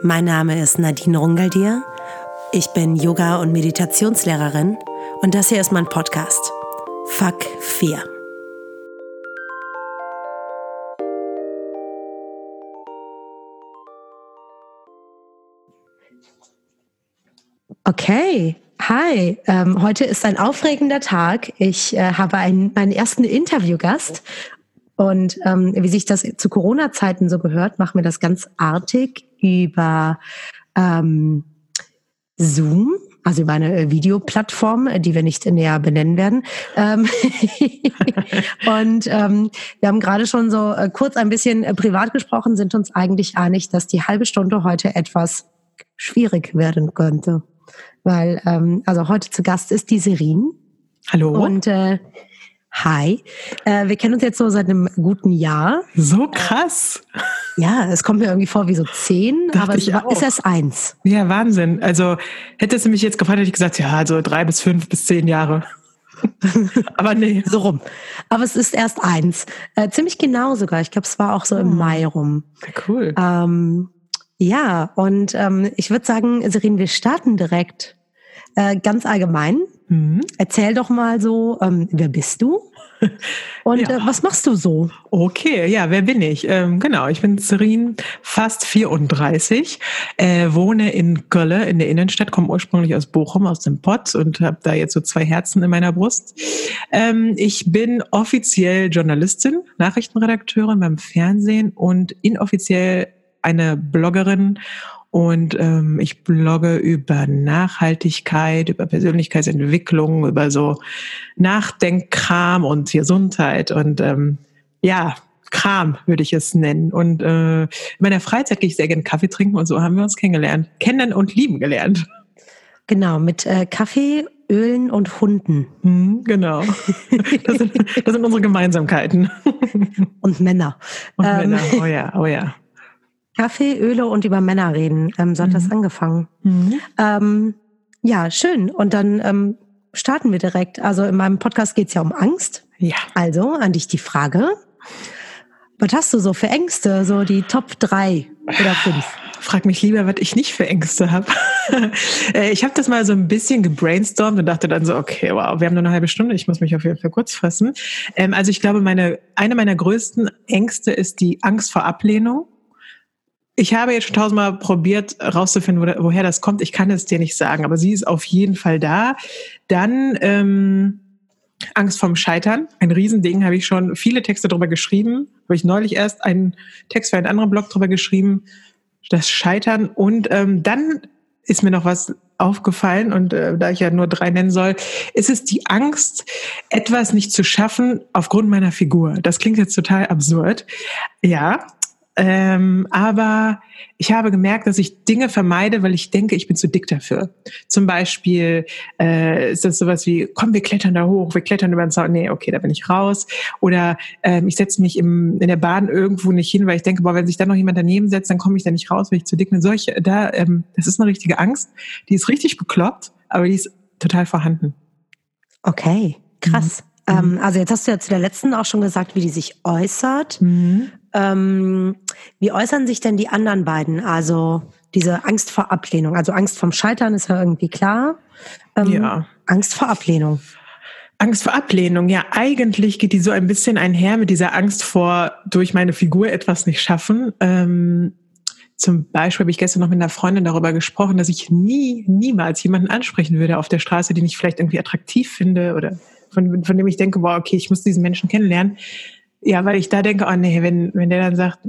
Mein Name ist Nadine Rungeldier. Ich bin Yoga- und Meditationslehrerin und das hier ist mein Podcast. Fuck 4. Okay, hi. Ähm, heute ist ein aufregender Tag. Ich äh, habe einen, meinen ersten Interviewgast und ähm, wie sich das zu Corona-Zeiten so gehört, machen wir das ganz artig über ähm, Zoom, also über eine Videoplattform, die wir nicht näher benennen werden. Ähm und ähm, wir haben gerade schon so äh, kurz ein bisschen äh, privat gesprochen, sind uns eigentlich einig, dass die halbe Stunde heute etwas schwierig werden könnte. Weil, ähm, also heute zu Gast ist die Serin. Hallo. Und äh, Hi. Äh, wir kennen uns jetzt so seit einem guten Jahr. So krass. Ja, es kommt mir irgendwie vor wie so zehn, Dacht aber es ist erst eins. Ja, Wahnsinn. Also hättest du mich jetzt gefragt, hätte ich gesagt, ja, also drei bis fünf bis zehn Jahre. aber nee. So rum. Aber es ist erst eins. Äh, ziemlich genau sogar. Ich glaube, es war auch so im oh. Mai rum. Cool. Ähm, ja, und ähm, ich würde sagen, Serin, wir starten direkt äh, ganz allgemein. Mhm. Erzähl doch mal so, ähm, wer bist du? Und ja. äh, was machst du so? Okay, ja, wer bin ich? Ähm, genau, ich bin Serin, fast 34, äh, wohne in Gölle in der Innenstadt, komme ursprünglich aus Bochum, aus dem Pott und habe da jetzt so zwei Herzen in meiner Brust. Ähm, ich bin offiziell Journalistin, Nachrichtenredakteurin beim Fernsehen und inoffiziell eine Bloggerin und ähm, ich blogge über Nachhaltigkeit, über Persönlichkeitsentwicklung, über so Nachdenkkram und Gesundheit und ähm, ja, Kram würde ich es nennen. Und äh, in meiner Freizeit gehe ich sehr gerne Kaffee trinken und so haben wir uns kennengelernt. Kennen und lieben gelernt. Genau, mit äh, Kaffee, Ölen und Hunden. Hm, genau. Das sind, das sind unsere Gemeinsamkeiten. Und Männer. Und ähm, Männer, oh ja, oh ja. Kaffee, Öle und über Männer reden. Ähm, so hat mhm. das angefangen. Mhm. Ähm, ja, schön. Und dann ähm, starten wir direkt. Also in meinem Podcast geht es ja um Angst. Ja. Also an dich die Frage. Was hast du so für Ängste? So die Top drei oder fünf? Frag mich lieber, was ich nicht für Ängste habe. Äh, ich habe das mal so ein bisschen gebrainstormt und dachte dann so, okay, wow, wir haben nur eine halbe Stunde, ich muss mich auf jeden Fall kurz fassen. Ähm, also ich glaube, meine, eine meiner größten Ängste ist die Angst vor Ablehnung. Ich habe jetzt schon tausendmal probiert, rauszufinden, woher das kommt. Ich kann es dir nicht sagen, aber sie ist auf jeden Fall da. Dann ähm, Angst vorm Scheitern, ein Riesending, habe ich schon viele Texte darüber geschrieben. Habe ich neulich erst einen Text für einen anderen Blog darüber geschrieben, das Scheitern. Und ähm, dann ist mir noch was aufgefallen und äh, da ich ja nur drei nennen soll, ist es die Angst, etwas nicht zu schaffen aufgrund meiner Figur. Das klingt jetzt total absurd. Ja, ähm, aber ich habe gemerkt, dass ich Dinge vermeide, weil ich denke, ich bin zu dick dafür. Zum Beispiel äh, ist das sowas wie, komm, wir klettern da hoch, wir klettern über den Zaun. Nee, okay, da bin ich raus. Oder ähm, ich setze mich im, in der Bahn irgendwo nicht hin, weil ich denke, boah, wenn sich da noch jemand daneben setzt, dann komme ich da nicht raus, weil ich zu dick bin. Solche, da, ähm, das ist eine richtige Angst. Die ist richtig bekloppt, aber die ist total vorhanden. Okay, krass. Mhm. Ähm, also jetzt hast du ja zu der letzten auch schon gesagt, wie die sich äußert. Mhm. Ähm, wie äußern sich denn die anderen beiden? Also diese Angst vor Ablehnung. Also Angst vom Scheitern ist ja irgendwie klar. Ähm, ja. Angst vor Ablehnung. Angst vor Ablehnung, ja, eigentlich geht die so ein bisschen einher mit dieser Angst vor, durch meine Figur etwas nicht schaffen. Ähm, zum Beispiel habe ich gestern noch mit einer Freundin darüber gesprochen, dass ich nie, niemals jemanden ansprechen würde auf der Straße, den ich vielleicht irgendwie attraktiv finde oder von, von dem ich denke, wow, okay, ich muss diesen Menschen kennenlernen. Ja, weil ich da denke, oh nee, wenn, wenn der dann sagt,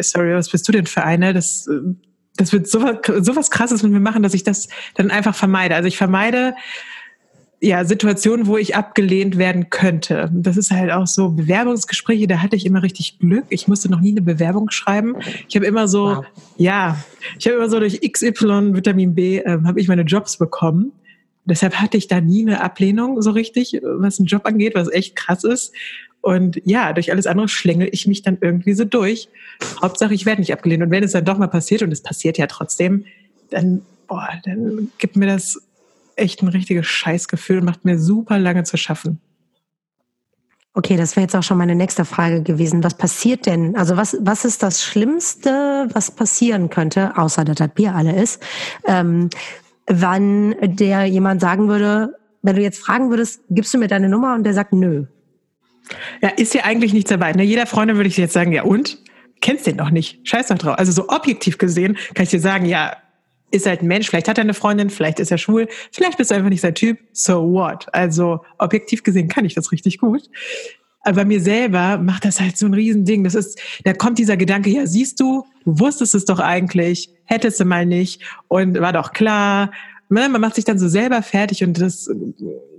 sorry, was bist du denn für eine? Das, das wird so, so was krasses mit mir machen, dass ich das dann einfach vermeide. Also ich vermeide ja Situationen, wo ich abgelehnt werden könnte. Das ist halt auch so Bewerbungsgespräche, da hatte ich immer richtig Glück. Ich musste noch nie eine Bewerbung schreiben. Ich habe immer so, wow. ja, ich habe immer so durch XY Vitamin B ähm, habe ich meine Jobs bekommen. Deshalb hatte ich da nie eine Ablehnung so richtig, was einen Job angeht, was echt krass ist. Und ja, durch alles andere schlängel ich mich dann irgendwie so durch. Hauptsache, ich werde nicht abgelehnt. Und wenn es dann doch mal passiert, und es passiert ja trotzdem, dann, boah, dann gibt mir das echt ein richtiges Scheißgefühl und macht mir super lange zu schaffen. Okay, das wäre jetzt auch schon meine nächste Frage gewesen. Was passiert denn? Also was, was ist das Schlimmste, was passieren könnte, außer dass das Bier alle ist, ähm, wann der jemand sagen würde, wenn du jetzt fragen würdest, gibst du mir deine Nummer und der sagt nö. Ja, ist ja eigentlich nichts dabei. Ne? Jeder Freundin würde ich jetzt sagen, ja und? Kennst den doch nicht. Scheiß doch drauf. Also so objektiv gesehen kann ich dir sagen, ja, ist halt ein Mensch, vielleicht hat er eine Freundin, vielleicht ist er schwul, vielleicht bist du einfach nicht sein Typ, so what? Also objektiv gesehen kann ich das richtig gut. Aber bei mir selber macht das halt so ein Riesending. Das ist, da kommt dieser Gedanke, ja, siehst du, du wusstest es doch eigentlich, hättest du mal nicht und war doch klar. Ne, man macht sich dann so selber fertig und das,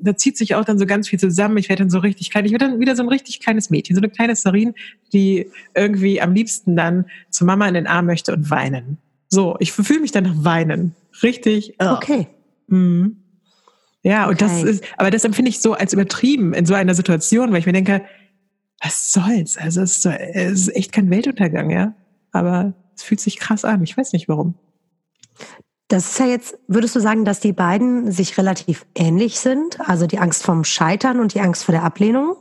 da zieht sich auch dann so ganz viel zusammen. Ich werde dann so richtig klein. Ich werde dann wieder so ein richtig kleines Mädchen, so eine kleine Sarin, die irgendwie am liebsten dann zu Mama in den Arm möchte und weinen. So, ich fühle mich dann nach Weinen. Richtig. Oh. Okay. Mhm. Ja, und okay. das ist, aber das empfinde ich so als übertrieben in so einer Situation, weil ich mir denke, was soll's? Also es ist, so, es ist echt kein Weltuntergang, ja. Aber es fühlt sich krass an. Ich weiß nicht warum. Das ist ja jetzt, würdest du sagen, dass die beiden sich relativ ähnlich sind? Also die Angst vom Scheitern und die Angst vor der Ablehnung?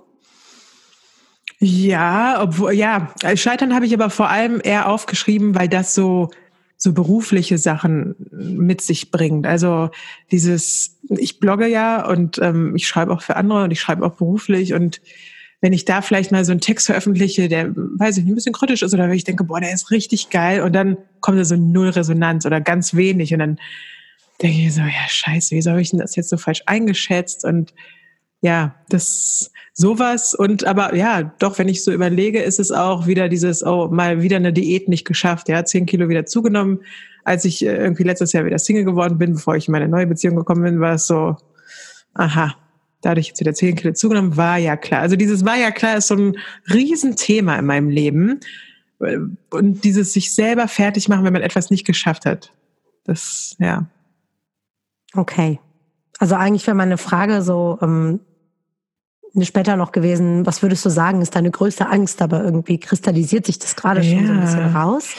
Ja, obwohl, ja, Scheitern habe ich aber vor allem eher aufgeschrieben, weil das so so berufliche Sachen mit sich bringt. Also dieses, ich blogge ja und ähm, ich schreibe auch für andere und ich schreibe auch beruflich und wenn ich da vielleicht mal so einen Text veröffentliche, der, weiß ich nicht, ein bisschen kritisch ist oder wenn ich denke, boah, der ist richtig geil und dann kommt da so null Resonanz oder ganz wenig und dann denke ich so, ja, scheiße, wie soll ich denn das jetzt so falsch eingeschätzt und ja, das sowas und aber ja, doch, wenn ich so überlege, ist es auch wieder dieses, oh, mal wieder eine Diät nicht geschafft, ja, zehn Kilo wieder zugenommen. Als ich äh, irgendwie letztes Jahr wieder Single geworden bin, bevor ich in meine neue Beziehung gekommen bin, war es so, aha, dadurch jetzt wieder zehn Kilo zugenommen, war ja klar. Also dieses war ja klar ist so ein Riesenthema in meinem Leben. Und dieses sich selber fertig machen, wenn man etwas nicht geschafft hat. Das, ja. Okay. Also eigentlich wäre meine Frage so ähm, später noch gewesen, was würdest du sagen, ist deine größte Angst, aber irgendwie kristallisiert sich das gerade schon ja. so ein bisschen raus.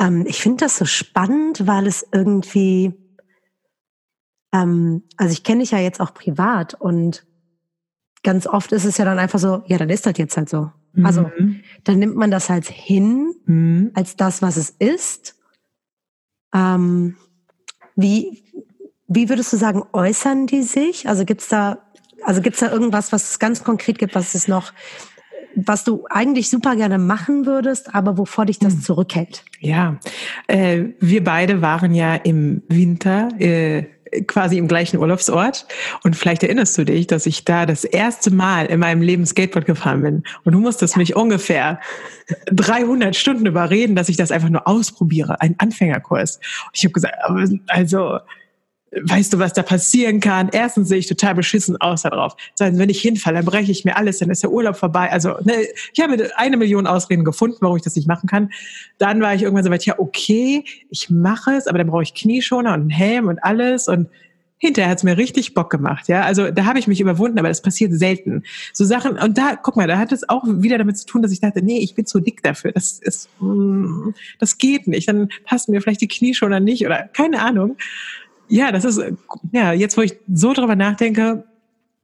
Ähm, ich finde das so spannend, weil es irgendwie, ähm, also ich kenne dich ja jetzt auch privat und ganz oft ist es ja dann einfach so, ja, dann ist das jetzt halt so. Also mhm. dann nimmt man das halt hin mhm. als das, was es ist. Ähm, wie, wie würdest du sagen, äußern die sich? Also gibt's da, also gibt's da irgendwas, was es ganz konkret gibt, was es noch, was du eigentlich super gerne machen würdest, aber wovor dich das hm. zurückhält? Ja, äh, wir beide waren ja im Winter äh, quasi im gleichen Urlaubsort. Und vielleicht erinnerst du dich, dass ich da das erste Mal in meinem Leben Skateboard gefahren bin. Und du musstest ja. mich ungefähr 300 Stunden überreden, dass ich das einfach nur ausprobiere, ein Anfängerkurs. Und ich habe gesagt, also weißt du, was da passieren kann? Erstens sehe ich total beschissen aus da drauf. Zweitens, wenn ich hinfalle, dann breche ich mir alles, dann ist der Urlaub vorbei. Also ne, ich habe eine Million Ausreden gefunden, warum ich das nicht machen kann. Dann war ich irgendwann so weit, ja okay, ich mache es, aber dann brauche ich Knieschoner und einen Helm und alles und hinterher hat's mir richtig Bock gemacht, ja. Also da habe ich mich überwunden, aber das passiert selten. So Sachen, und da, guck mal, da hat es auch wieder damit zu tun, dass ich dachte, nee, ich bin zu dick dafür. Das ist, mm, das geht nicht. Dann passen mir vielleicht die Knieschoner nicht oder keine Ahnung. Ja, das ist, ja, jetzt wo ich so drüber nachdenke,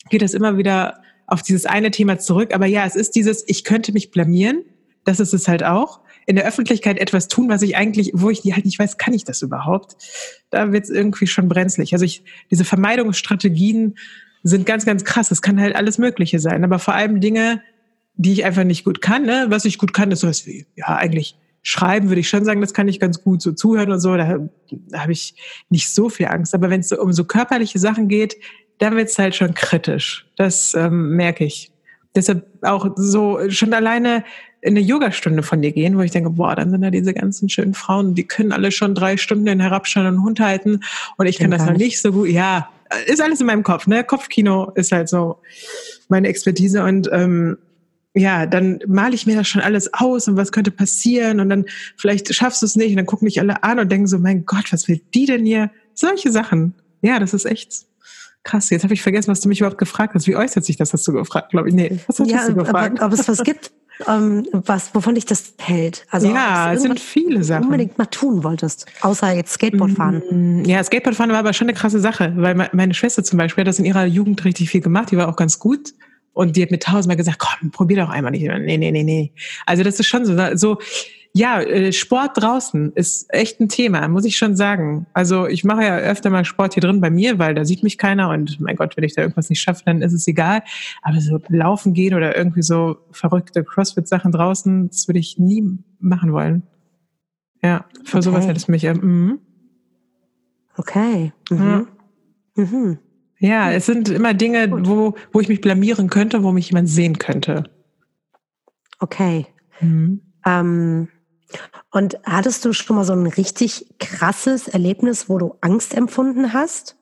geht es immer wieder auf dieses eine Thema zurück. Aber ja, es ist dieses, ich könnte mich blamieren. Das ist es halt auch. In der Öffentlichkeit etwas tun, was ich eigentlich, wo ich halt nicht weiß, kann ich das überhaupt? Da wird es irgendwie schon brenzlig. Also ich, diese Vermeidungsstrategien sind ganz, ganz krass. Es kann halt alles Mögliche sein. Aber vor allem Dinge, die ich einfach nicht gut kann. Ne? Was ich gut kann, ist sowas wie, ja, eigentlich Schreiben würde ich schon sagen, das kann ich ganz gut so zuhören und so. Da, da habe ich nicht so viel Angst. Aber wenn es so um so körperliche Sachen geht, dann wird es halt schon kritisch. Das ähm, merke ich. Deshalb auch so schon alleine in eine Yogastunde von dir gehen, wo ich denke, boah, dann sind da diese ganzen schönen Frauen, die können alle schon drei Stunden den herabschauenden Hund halten und ich kann das noch nicht so gut. Ja, ist alles in meinem Kopf. Ne? Kopfkino ist halt so meine Expertise und ähm, ja, dann male ich mir das schon alles aus und was könnte passieren und dann vielleicht schaffst du es nicht und dann gucken mich alle an und denken so, mein Gott, was will die denn hier? Solche Sachen. Ja, das ist echt krass. Jetzt habe ich vergessen, was du mich überhaupt gefragt hast. Wie äußert sich das, hast du gefragt, glaube ich. Nee, was hast ja, du gefragt? Ob, ob es was gibt, ähm, was, wovon dich das hält. Also ja, es sind viele Sachen. unbedingt mal tun wolltest, außer jetzt Skateboard fahren. Mm, ja, Skateboard fahren war aber schon eine krasse Sache, weil meine Schwester zum Beispiel hat das in ihrer Jugend richtig viel gemacht, die war auch ganz gut Und die hat mir tausendmal gesagt, komm, probier doch einmal nicht. Nee, nee, nee, nee. Also das ist schon so, so ja, äh, Sport draußen ist echt ein Thema, muss ich schon sagen. Also ich mache ja öfter mal Sport hier drin bei mir, weil da sieht mich keiner und mein Gott, wenn ich da irgendwas nicht schaffe, dann ist es egal. Aber so laufen gehen oder irgendwie so verrückte CrossFit-Sachen draußen, das würde ich nie machen wollen. Ja, für okay. sowas hätte es mich. Mhm. Okay. Mhm. Ja. Mhm. Ja, es sind immer Dinge, wo, wo ich mich blamieren könnte, wo mich jemand sehen könnte. Okay. Mhm. Ähm, und hattest du schon mal so ein richtig krasses Erlebnis, wo du Angst empfunden hast?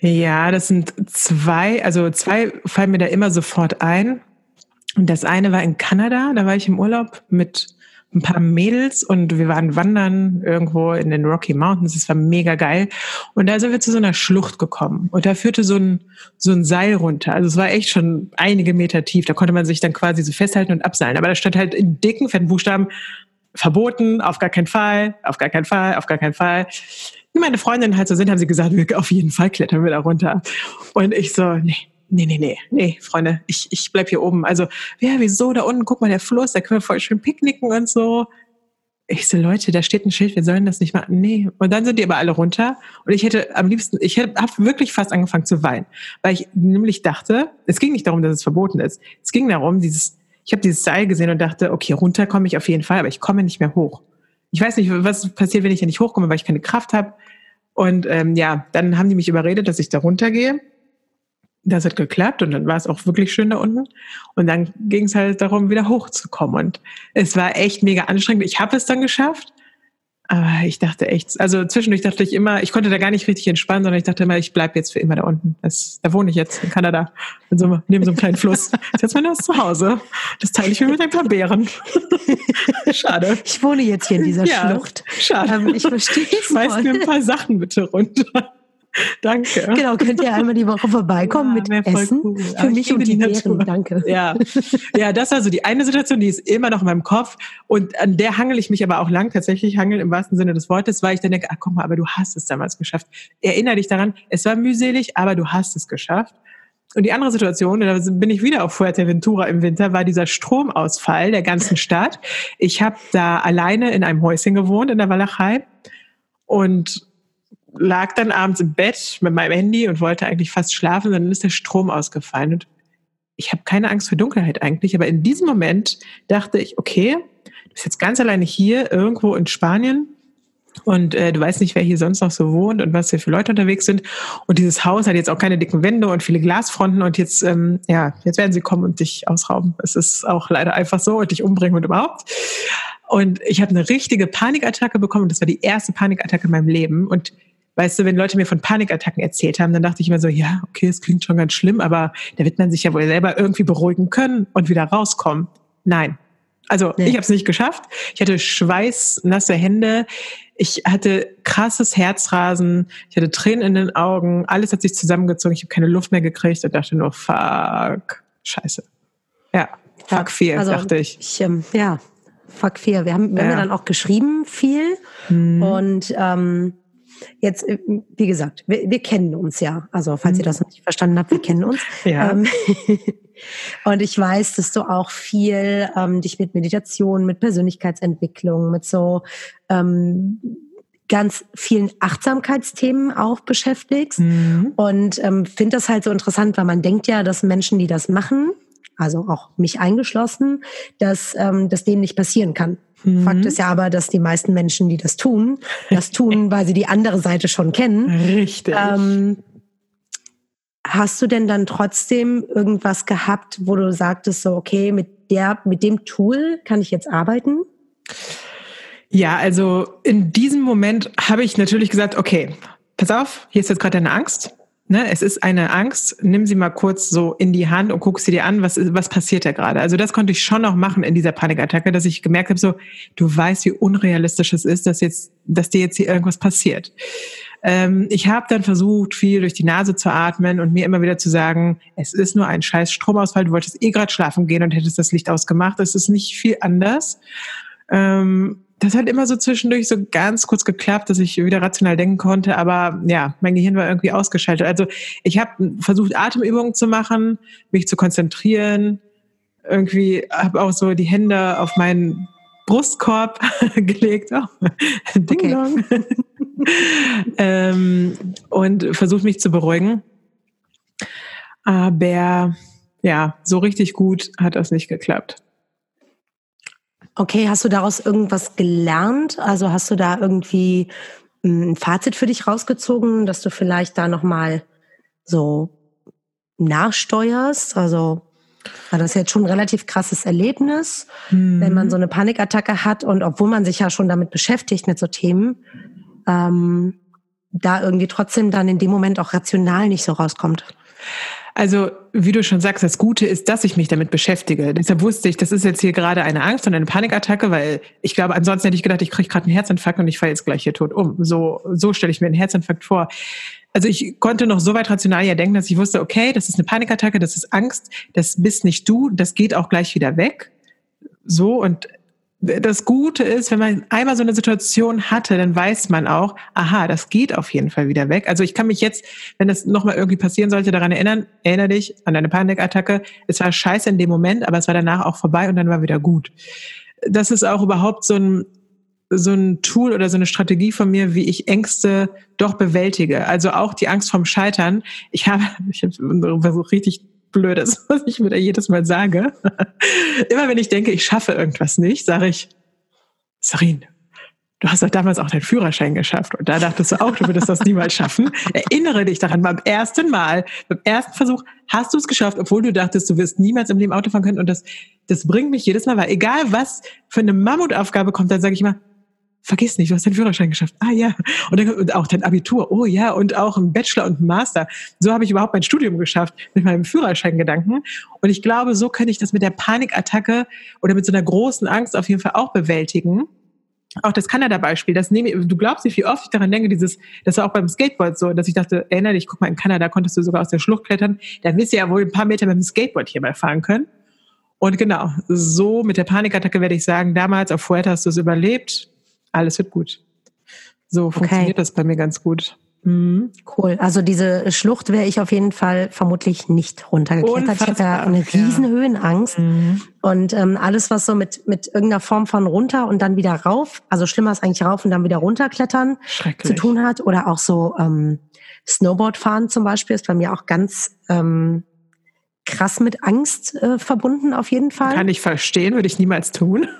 Ja, das sind zwei, also zwei fallen mir da immer sofort ein. Und das eine war in Kanada, da war ich im Urlaub mit ein paar Mädels und wir waren wandern irgendwo in den Rocky Mountains. Es war mega geil. Und da sind wir zu so einer Schlucht gekommen. Und da führte so ein, so ein Seil runter. Also es war echt schon einige Meter tief. Da konnte man sich dann quasi so festhalten und abseilen. Aber da stand halt in dicken, fetten Buchstaben verboten, auf gar keinen Fall, auf gar keinen Fall, auf gar keinen Fall. Wie meine Freundinnen halt so sind, haben sie gesagt, auf jeden Fall klettern wir da runter. Und ich so, nee, nee, nee, nee, nee, Freunde, ich, ich bleib hier oben. Also, ja, wieso, da unten, guck mal, der Fluss, da können wir voll schön picknicken und so. Ich so, Leute, da steht ein Schild, wir sollen das nicht machen. Nee. Und dann sind die aber alle runter. Und ich hätte am liebsten, ich habe wirklich fast angefangen zu weinen. Weil ich nämlich dachte, es ging nicht darum, dass es verboten ist. Es ging darum, dieses, ich habe dieses Seil gesehen und dachte, okay, runter komme ich auf jeden Fall, aber ich komme nicht mehr hoch. Ich weiß nicht, was passiert, wenn ich ja nicht hochkomme, weil ich keine Kraft habe. Und ähm, ja, dann haben die mich überredet, dass ich da runtergehe. Das hat geklappt und dann war es auch wirklich schön da unten. Und dann ging es halt darum, wieder hochzukommen. Und es war echt mega anstrengend. Ich habe es dann geschafft. Aber ich dachte echt, also zwischendurch dachte ich immer, ich konnte da gar nicht richtig entspannen, sondern ich dachte immer, ich bleib jetzt für immer da unten. Das, da wohne ich jetzt in Kanada, in so, neben so einem kleinen Fluss. Das ist mein neues Zuhause. Das teile ich mir mit ein paar Bären. Schade. Ich wohne jetzt hier in dieser ja, Schlucht. Schade. Ähm, ich verstehe es. Schmeiß mir ein paar Sachen bitte runter. Danke. Genau, könnt ihr einmal die Woche vorbeikommen ja, mit Essen cool. für mich und die, Natur. Danke. Ja. ja, das war so die eine Situation, die ist immer noch in meinem Kopf und an der hangel ich mich aber auch lang, tatsächlich hangeln im wahrsten Sinne des Wortes, weil ich dann denke, ach guck mal, aber du hast es damals geschafft. Erinnere dich daran, es war mühselig, aber du hast es geschafft. Und die andere Situation, da bin ich wieder auf Fuerteventura im Winter, war dieser Stromausfall der ganzen Stadt. Ich habe da alleine in einem Häuschen gewohnt in der Walachei und lag dann abends im Bett mit meinem Handy und wollte eigentlich fast schlafen, dann ist der Strom ausgefallen. Und ich habe keine Angst vor Dunkelheit eigentlich, aber in diesem Moment dachte ich, okay, du bist jetzt ganz alleine hier irgendwo in Spanien und äh, du weißt nicht, wer hier sonst noch so wohnt und was hier für Leute unterwegs sind. Und dieses Haus hat jetzt auch keine dicken Wände und viele Glasfronten und jetzt, ähm, ja, jetzt werden sie kommen und dich ausrauben. Es ist auch leider einfach so und dich umbringen und überhaupt. Und ich habe eine richtige Panikattacke bekommen. Das war die erste Panikattacke in meinem Leben. Und weißt du, wenn Leute mir von Panikattacken erzählt haben, dann dachte ich immer so, ja, okay, es klingt schon ganz schlimm, aber da wird man sich ja wohl selber irgendwie beruhigen können und wieder rauskommen. Nein. Also nee. ich habe es nicht geschafft. Ich hatte schweißnasse Hände. Ich hatte krasses Herzrasen. Ich hatte Tränen in den Augen. Alles hat sich zusammengezogen. Ich habe keine Luft mehr gekriegt und dachte nur, fuck, scheiße. Ja, fuck fear, also, dachte ich. ich ähm, ja, fuck fear. Wir haben, wir ja. haben ja dann auch geschrieben viel hm. und ähm, Jetzt, äh, wie gesagt, wir, wir kennen uns ja. Also, falls ihr mhm. das noch nicht verstanden habt, wir kennen uns. Ja. Ähm, und ich weiß, dass du auch viel ähm, dich mit Meditation, mit Persönlichkeitsentwicklung, mit so ähm, ganz vielen Achtsamkeitsthemen auch beschäftigst. Mhm. Und ähm, finde das halt so interessant, weil man denkt ja, dass Menschen, die das machen, also auch mich eingeschlossen, dass ähm, das denen nicht passieren kann. Mhm. Fakt ist ja aber, dass die meisten Menschen, die das tun, das tun, weil sie die andere Seite schon kennen. Richtig. Ähm, hast du denn dann trotzdem irgendwas gehabt, wo du sagtest, so, okay, mit der, mit dem Tool kann ich jetzt arbeiten? Ja, also in diesem Moment habe ich natürlich gesagt, okay, pass auf, hier ist jetzt gerade deine Angst. Ne, es ist eine Angst. Nimm sie mal kurz so in die Hand und guck sie dir an, was, was passiert da gerade. Also das konnte ich schon noch machen in dieser Panikattacke, dass ich gemerkt habe, so, du weißt, wie unrealistisch es ist, dass jetzt, dass dir jetzt hier irgendwas passiert. Ähm, ich habe dann versucht, viel durch die Nase zu atmen und mir immer wieder zu sagen, es ist nur ein scheiß Stromausfall, du wolltest eh gerade schlafen gehen und hättest das Licht ausgemacht. Es ist nicht viel anders. Ähm, das hat immer so zwischendurch so ganz kurz geklappt, dass ich wieder rational denken konnte, aber ja, mein Gehirn war irgendwie ausgeschaltet. Also ich habe versucht, Atemübungen zu machen, mich zu konzentrieren, irgendwie habe auch so die Hände auf meinen Brustkorb gelegt. Oh, Ding okay. ähm, und versucht mich zu beruhigen. Aber ja, so richtig gut hat das nicht geklappt. Okay, hast du daraus irgendwas gelernt? Also hast du da irgendwie hm, ein Fazit für dich rausgezogen, dass du vielleicht da nochmal so nachsteuerst? Also war das jetzt schon ein relativ krasses Erlebnis, mhm. wenn man so eine Panikattacke hat und obwohl man sich ja schon damit beschäftigt mit so Themen, ähm, da irgendwie trotzdem dann in dem Moment auch rational nicht so rauskommt. Also, wie du schon sagst, das Gute ist, dass ich mich damit beschäftige. Deshalb wusste ich, das ist jetzt hier gerade eine Angst und eine Panikattacke, weil ich glaube, ansonsten hätte ich gedacht, ich kriege gerade einen Herzinfarkt und ich falle jetzt gleich hier tot um. So, so stelle ich mir einen Herzinfarkt vor. Also ich konnte noch so weit rational ja denken, dass ich wusste, okay, das ist eine Panikattacke, das ist Angst, das bist nicht du, das geht auch gleich wieder weg. So und das Gute ist, wenn man einmal so eine Situation hatte, dann weiß man auch, aha, das geht auf jeden Fall wieder weg. Also ich kann mich jetzt, wenn das nochmal irgendwie passieren sollte, daran erinnern, erinnere dich an deine Panikattacke. Es war scheiße in dem Moment, aber es war danach auch vorbei und dann war wieder gut. Das ist auch überhaupt so ein, so ein Tool oder so eine Strategie von mir, wie ich Ängste doch bewältige. Also auch die Angst vom Scheitern. Ich habe, ich habe versucht, richtig Blödes, was ich mir da jedes Mal sage. Immer wenn ich denke, ich schaffe irgendwas nicht, sage ich, Sarin, du hast doch damals auch deinen Führerschein geschafft und da dachtest du auch, du würdest das niemals schaffen. Erinnere dich daran, beim ersten Mal, beim ersten Versuch hast du es geschafft, obwohl du dachtest, du wirst niemals im Leben Auto fahren können und das, das bringt mich jedes Mal, weil egal was für eine Mammutaufgabe kommt, dann sage ich mal, vergiss nicht, du hast deinen Führerschein geschafft. Ah ja. Und, dann, und auch dein Abitur. Oh ja. Und auch ein Bachelor und ein Master. So habe ich überhaupt mein Studium geschafft mit meinem Führerscheingedanken. Und ich glaube, so kann ich das mit der Panikattacke oder mit so einer großen Angst auf jeden Fall auch bewältigen. Auch das Kanada-Beispiel, das nehme ich, du glaubst nicht, wie oft ich daran denke, dieses, das war auch beim Skateboard so, dass ich dachte, erinnere dich, guck mal, in Kanada konntest du sogar aus der Schlucht klettern, dann wirst du ja wohl ein paar Meter mit dem Skateboard hier mal fahren können. Und genau, so mit der Panikattacke werde ich sagen, damals auf Fuerte hast du es überlebt, alles wird gut. So funktioniert okay. das bei mir ganz gut. Mhm. Cool. Also diese Schlucht wäre ich auf jeden Fall vermutlich nicht runtergeklettert. Unfassbar, ich ja eine riesen ja. Höhenangst. Mhm. Und ähm, alles, was so mit, mit irgendeiner Form von runter und dann wieder rauf, also schlimmer ist eigentlich rauf und dann wieder runterklettern zu tun hat. Oder auch so ähm, Snowboard fahren zum Beispiel ist bei mir auch ganz ähm, krass mit Angst äh, verbunden auf jeden Fall. Kann ich verstehen, würde ich niemals tun.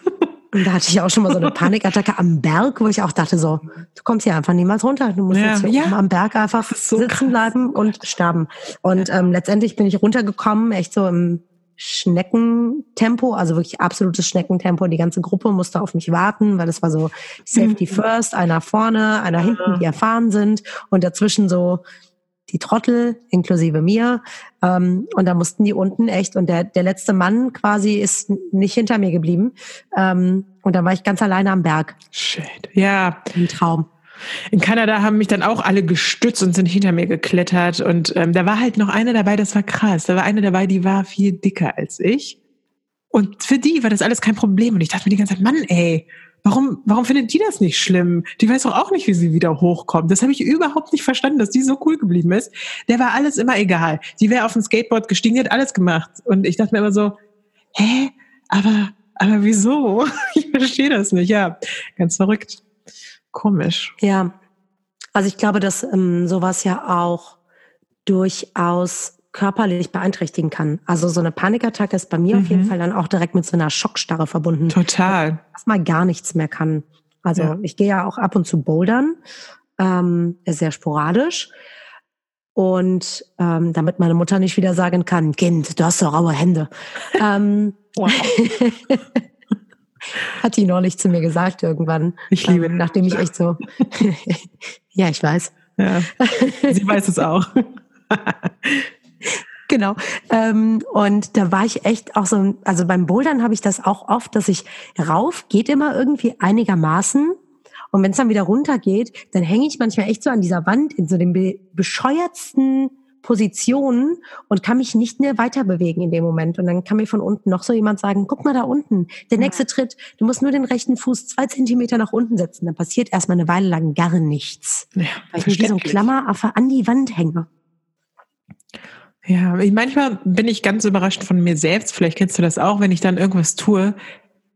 Und da hatte ich auch schon mal so eine Panikattacke am Berg, wo ich auch dachte so, du kommst hier einfach niemals runter. Du musst ja, jetzt hier ja. oben am Berg einfach so sitzen krass. bleiben und sterben. Und ähm, letztendlich bin ich runtergekommen, echt so im Schneckentempo, also wirklich absolutes Schneckentempo. Die ganze Gruppe musste auf mich warten, weil es war so Safety mhm. First, einer vorne, einer hinten, die erfahren sind und dazwischen so die Trottel, inklusive mir. Ähm, und da mussten die unten echt, und der, der letzte Mann quasi ist nicht hinter mir geblieben. Ähm, und da war ich ganz alleine am Berg. Shit. Ja. Ein Traum. In Kanada haben mich dann auch alle gestützt und sind hinter mir geklettert. Und ähm, da war halt noch eine dabei, das war krass. Da war eine dabei, die war viel dicker als ich. Und für die war das alles kein Problem. Und ich dachte mir die ganze Zeit, Mann, ey, Warum, warum findet die das nicht schlimm? Die weiß doch auch nicht, wie sie wieder hochkommt. Das habe ich überhaupt nicht verstanden, dass die so cool geblieben ist. Der war alles immer egal. Die wäre auf dem Skateboard gestiegen, hat alles gemacht. Und ich dachte mir immer so, hä? Aber, aber wieso? Ich verstehe das nicht. Ja, ganz verrückt. Komisch. Ja. Also ich glaube, dass ähm, sowas ja auch durchaus körperlich beeinträchtigen kann. Also so eine Panikattacke ist bei mir mhm. auf jeden mhm. Fall dann auch direkt mit so einer Schockstarre verbunden. Total. Dass man gar nichts mehr kann. Also ja. ich gehe ja auch ab und zu bouldern, ähm, sehr sporadisch. Und ähm, damit meine Mutter nicht wieder sagen kann, Kind, du hast doch raue Hände. ähm, hat die neulich zu mir gesagt irgendwann. Ich liebe. Ähm, nachdem ich echt so, ja, ich weiß. Ja, sie weiß es auch. Genau. Ähm, und da war ich echt auch so, also beim Bouldern habe ich das auch oft, dass ich rauf geht immer irgendwie einigermaßen. Und wenn es dann wieder runter geht, dann hänge ich manchmal echt so an dieser Wand in so dem bescheuertsten Position und kann mich nicht mehr weiter bewegen in dem Moment. Und dann kann mir von unten noch so jemand sagen, guck mal da unten, der nächste ja. Tritt, du musst nur den rechten Fuß zwei Zentimeter nach unten setzen. Dann passiert erstmal eine Weile lang gar nichts. Ja, weil ich wie so ein Klammeraffe an die Wand hänge. Ja, ich, manchmal bin ich ganz überrascht von mir selbst. Vielleicht kennst du das auch, wenn ich dann irgendwas tue,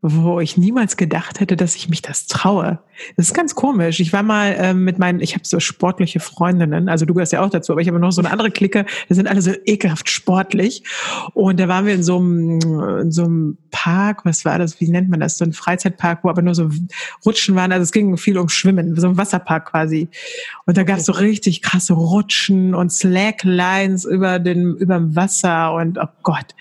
wo ich niemals gedacht hätte, dass ich mich das traue. Das ist ganz komisch. Ich war mal ähm, mit meinen, ich habe so sportliche Freundinnen, also du gehörst ja auch dazu, aber ich habe noch so eine andere Clique, die sind alle so ekelhaft sportlich. Und da waren wir in so einem, in so einem Park, was war das, wie nennt man das, so ein Freizeitpark, wo aber nur so Rutschen waren. Also es ging viel um Schwimmen, so ein Wasserpark quasi. Und da gab es so richtig krasse Rutschen und Slacklines über den, über dem Wasser und oh Gott.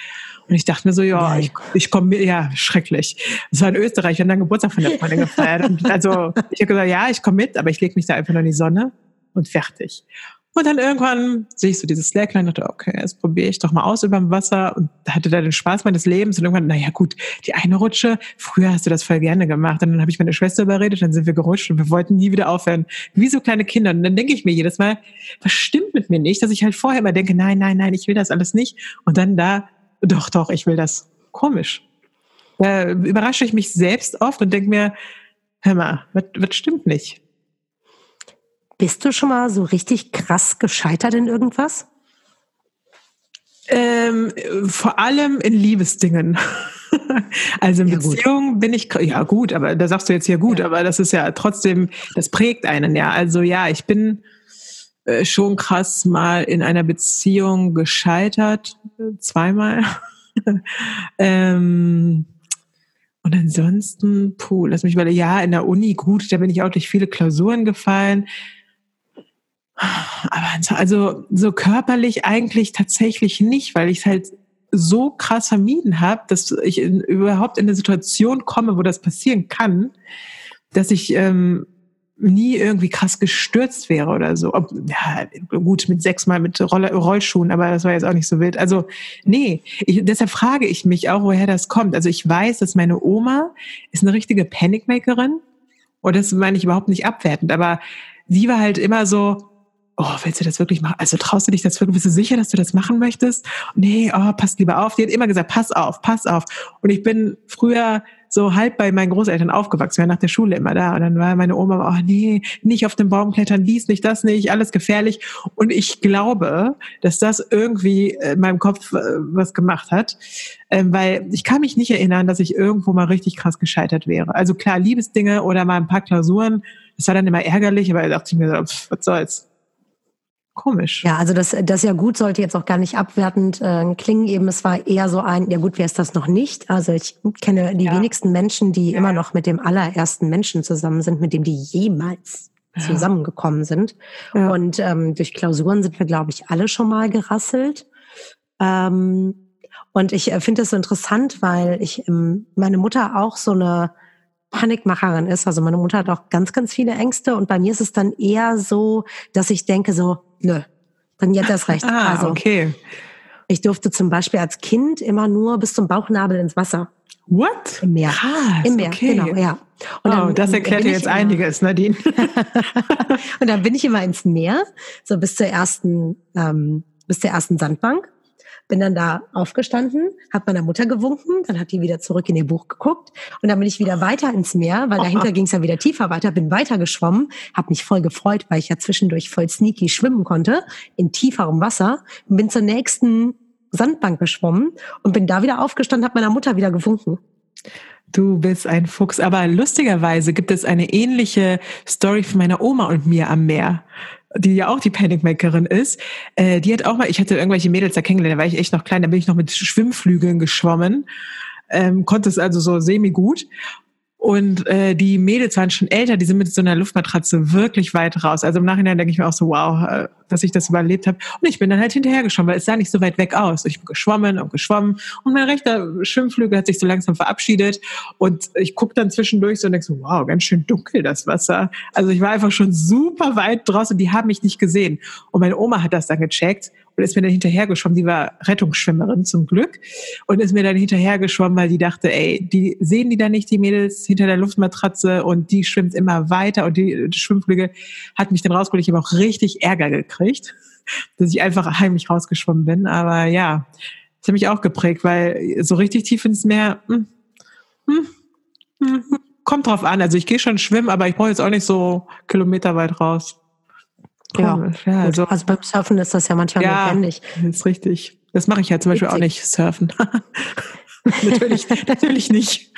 Und ich dachte mir so, ja, ich, ich komme mit, ja, schrecklich. Das war in Österreich, wir haben dann Geburtstag von der Freundin gefeiert. Und also ich habe gesagt, ja, ich komme mit, aber ich lege mich da einfach nur in die Sonne und fertig. Und dann irgendwann sehe ich so dieses Slackline und dachte, okay, jetzt probiere ich doch mal aus über dem Wasser und hatte da den Spaß meines Lebens und irgendwann, naja gut, die eine Rutsche, früher hast du das voll gerne gemacht und dann habe ich meine Schwester überredet, dann sind wir gerutscht und wir wollten nie wieder aufhören, wie so kleine Kinder. Und dann denke ich mir jedes Mal, was stimmt mit mir nicht, dass ich halt vorher immer denke, nein, nein, nein, ich will das alles nicht und dann da doch, doch, ich will das. Komisch. Da überrasche ich mich selbst oft und denke mir, hör mal, was, stimmt nicht? Bist du schon mal so richtig krass gescheitert in irgendwas? Ähm, vor allem in Liebesdingen. also in ja, Beziehungen bin ich, ja gut, aber da sagst du jetzt ja gut, ja. aber das ist ja trotzdem, das prägt einen ja. Also ja, ich bin äh, schon krass mal in einer Beziehung gescheitert, zweimal. ähm, und ansonsten, puh, lass mich mal, ja, in der Uni, gut, da bin ich auch durch viele Klausuren gefallen. Aber also so körperlich eigentlich tatsächlich nicht, weil ich es halt so krass vermieden habe, dass ich in, überhaupt in eine Situation komme, wo das passieren kann, dass ich ähm, nie irgendwie krass gestürzt wäre oder so. Ob, ja, gut, mit sechsmal mit Roll Rollschuhen, aber das war jetzt auch nicht so wild. Also, nee, ich, deshalb frage ich mich auch, woher das kommt. Also ich weiß, dass meine Oma ist eine richtige Panicmakerin und das meine ich überhaupt nicht abwertend, aber sie war halt immer so, oh, willst du das wirklich machen? Also traust du dich das wirklich? Bist du sicher, dass du das machen möchtest? Nee, oh, pass lieber auf. Die hat immer gesagt, pass auf, pass auf. Und ich bin früher so halb bei meinen Großeltern aufgewachsen, wir waren nach der Schule immer da. Und dann war meine Oma, oh nee, nicht auf den Baum klettern, dies nicht, das nicht, alles gefährlich. Und ich glaube, dass das irgendwie in meinem Kopf äh, was gemacht hat. Ähm, weil ich kann mich nicht erinnern, dass ich irgendwo mal richtig krass gescheitert wäre. Also klar, Liebesdinge oder mal ein paar Klausuren, das war dann immer ärgerlich, aber da dachte ich mir so, pff, was soll's Komisch. Ja, also das, das ja gut sollte jetzt auch gar nicht abwertend äh, klingen. Eben, es war eher so ein, ja gut, wer ist das noch nicht? Also ich kenne die ja. wenigsten Menschen, die ja. immer noch mit dem allerersten Menschen zusammen sind, mit dem die jemals ja. zusammengekommen sind. Und ähm, durch Klausuren sind wir, glaube ich, alle schon mal gerasselt. Ähm, und ich äh, finde das so interessant, weil ich ähm, meine Mutter auch so eine Panikmacherin ist. Also meine Mutter hat auch ganz, ganz viele Ängste und bei mir ist es dann eher so, dass ich denke so, nö, dann jetzt das recht. ah, also, okay. Ich durfte zum Beispiel als Kind immer nur bis zum Bauchnabel ins Wasser. What? Im Meer. Krass, Im Meer, okay. genau, ja. Und dann, oh, das erklärt dir jetzt immer, einiges, Nadine. und dann bin ich immer ins Meer, so bis zur ersten, ähm, bis zur ersten Sandbank. Bin dann da aufgestanden, habe meiner Mutter gewunken, dann hat die wieder zurück in ihr Buch geguckt und dann bin ich wieder weiter ins Meer, weil dahinter ging es ja wieder tiefer weiter, bin weiter geschwommen, habe mich voll gefreut, weil ich ja zwischendurch voll sneaky schwimmen konnte, in tieferem Wasser, bin zur nächsten Sandbank geschwommen und bin da wieder aufgestanden, habe meiner Mutter wieder gewunken. Du bist ein Fuchs, aber lustigerweise gibt es eine ähnliche Story von meiner Oma und mir am Meer die ja auch die Panicmakerin ist, äh, die hat auch mal, ich hatte irgendwelche Mädels da kennengelernt, da war ich echt noch klein, da bin ich noch mit Schwimmflügeln geschwommen, ähm, konnte es also so semi gut. Und äh, die Mädels waren schon älter, die sind mit so einer Luftmatratze wirklich weit raus. Also im Nachhinein denke ich mir auch so, wow, äh, dass ich das überlebt habe. Und ich bin dann halt hinterher geschwommen, weil es sah nicht so weit weg aus. Ich bin geschwommen und geschwommen und mein rechter Schwimmflügel hat sich so langsam verabschiedet. Und ich gucke dann zwischendurch so und denke so, wow, ganz schön dunkel das Wasser. Also ich war einfach schon super weit draußen, die haben mich nicht gesehen. Und meine Oma hat das dann gecheckt und ist mir dann hinterhergeschwommen. Die war Rettungsschwimmerin zum Glück und ist mir dann hinterhergeschwommen, weil die dachte, ey, die sehen die da nicht, die Mädels hinter der Luftmatratze und die schwimmt immer weiter und die, die Schwimmflüge hat mich dann rausgeholt. Ich habe auch richtig Ärger gekriegt, dass ich einfach heimlich rausgeschwommen bin. Aber ja, das hat mich auch geprägt, weil so richtig tief ins Meer, hm, hm, hm, kommt drauf an. Also ich gehe schon schwimmen, aber ich brauche jetzt auch nicht so kilometerweit raus. Ja, ja also, also, beim Surfen ist das ja manchmal ja, notwendig. Das ist richtig. Das mache ich ja zum Beispiel Witzig. auch nicht, surfen. natürlich, natürlich nicht.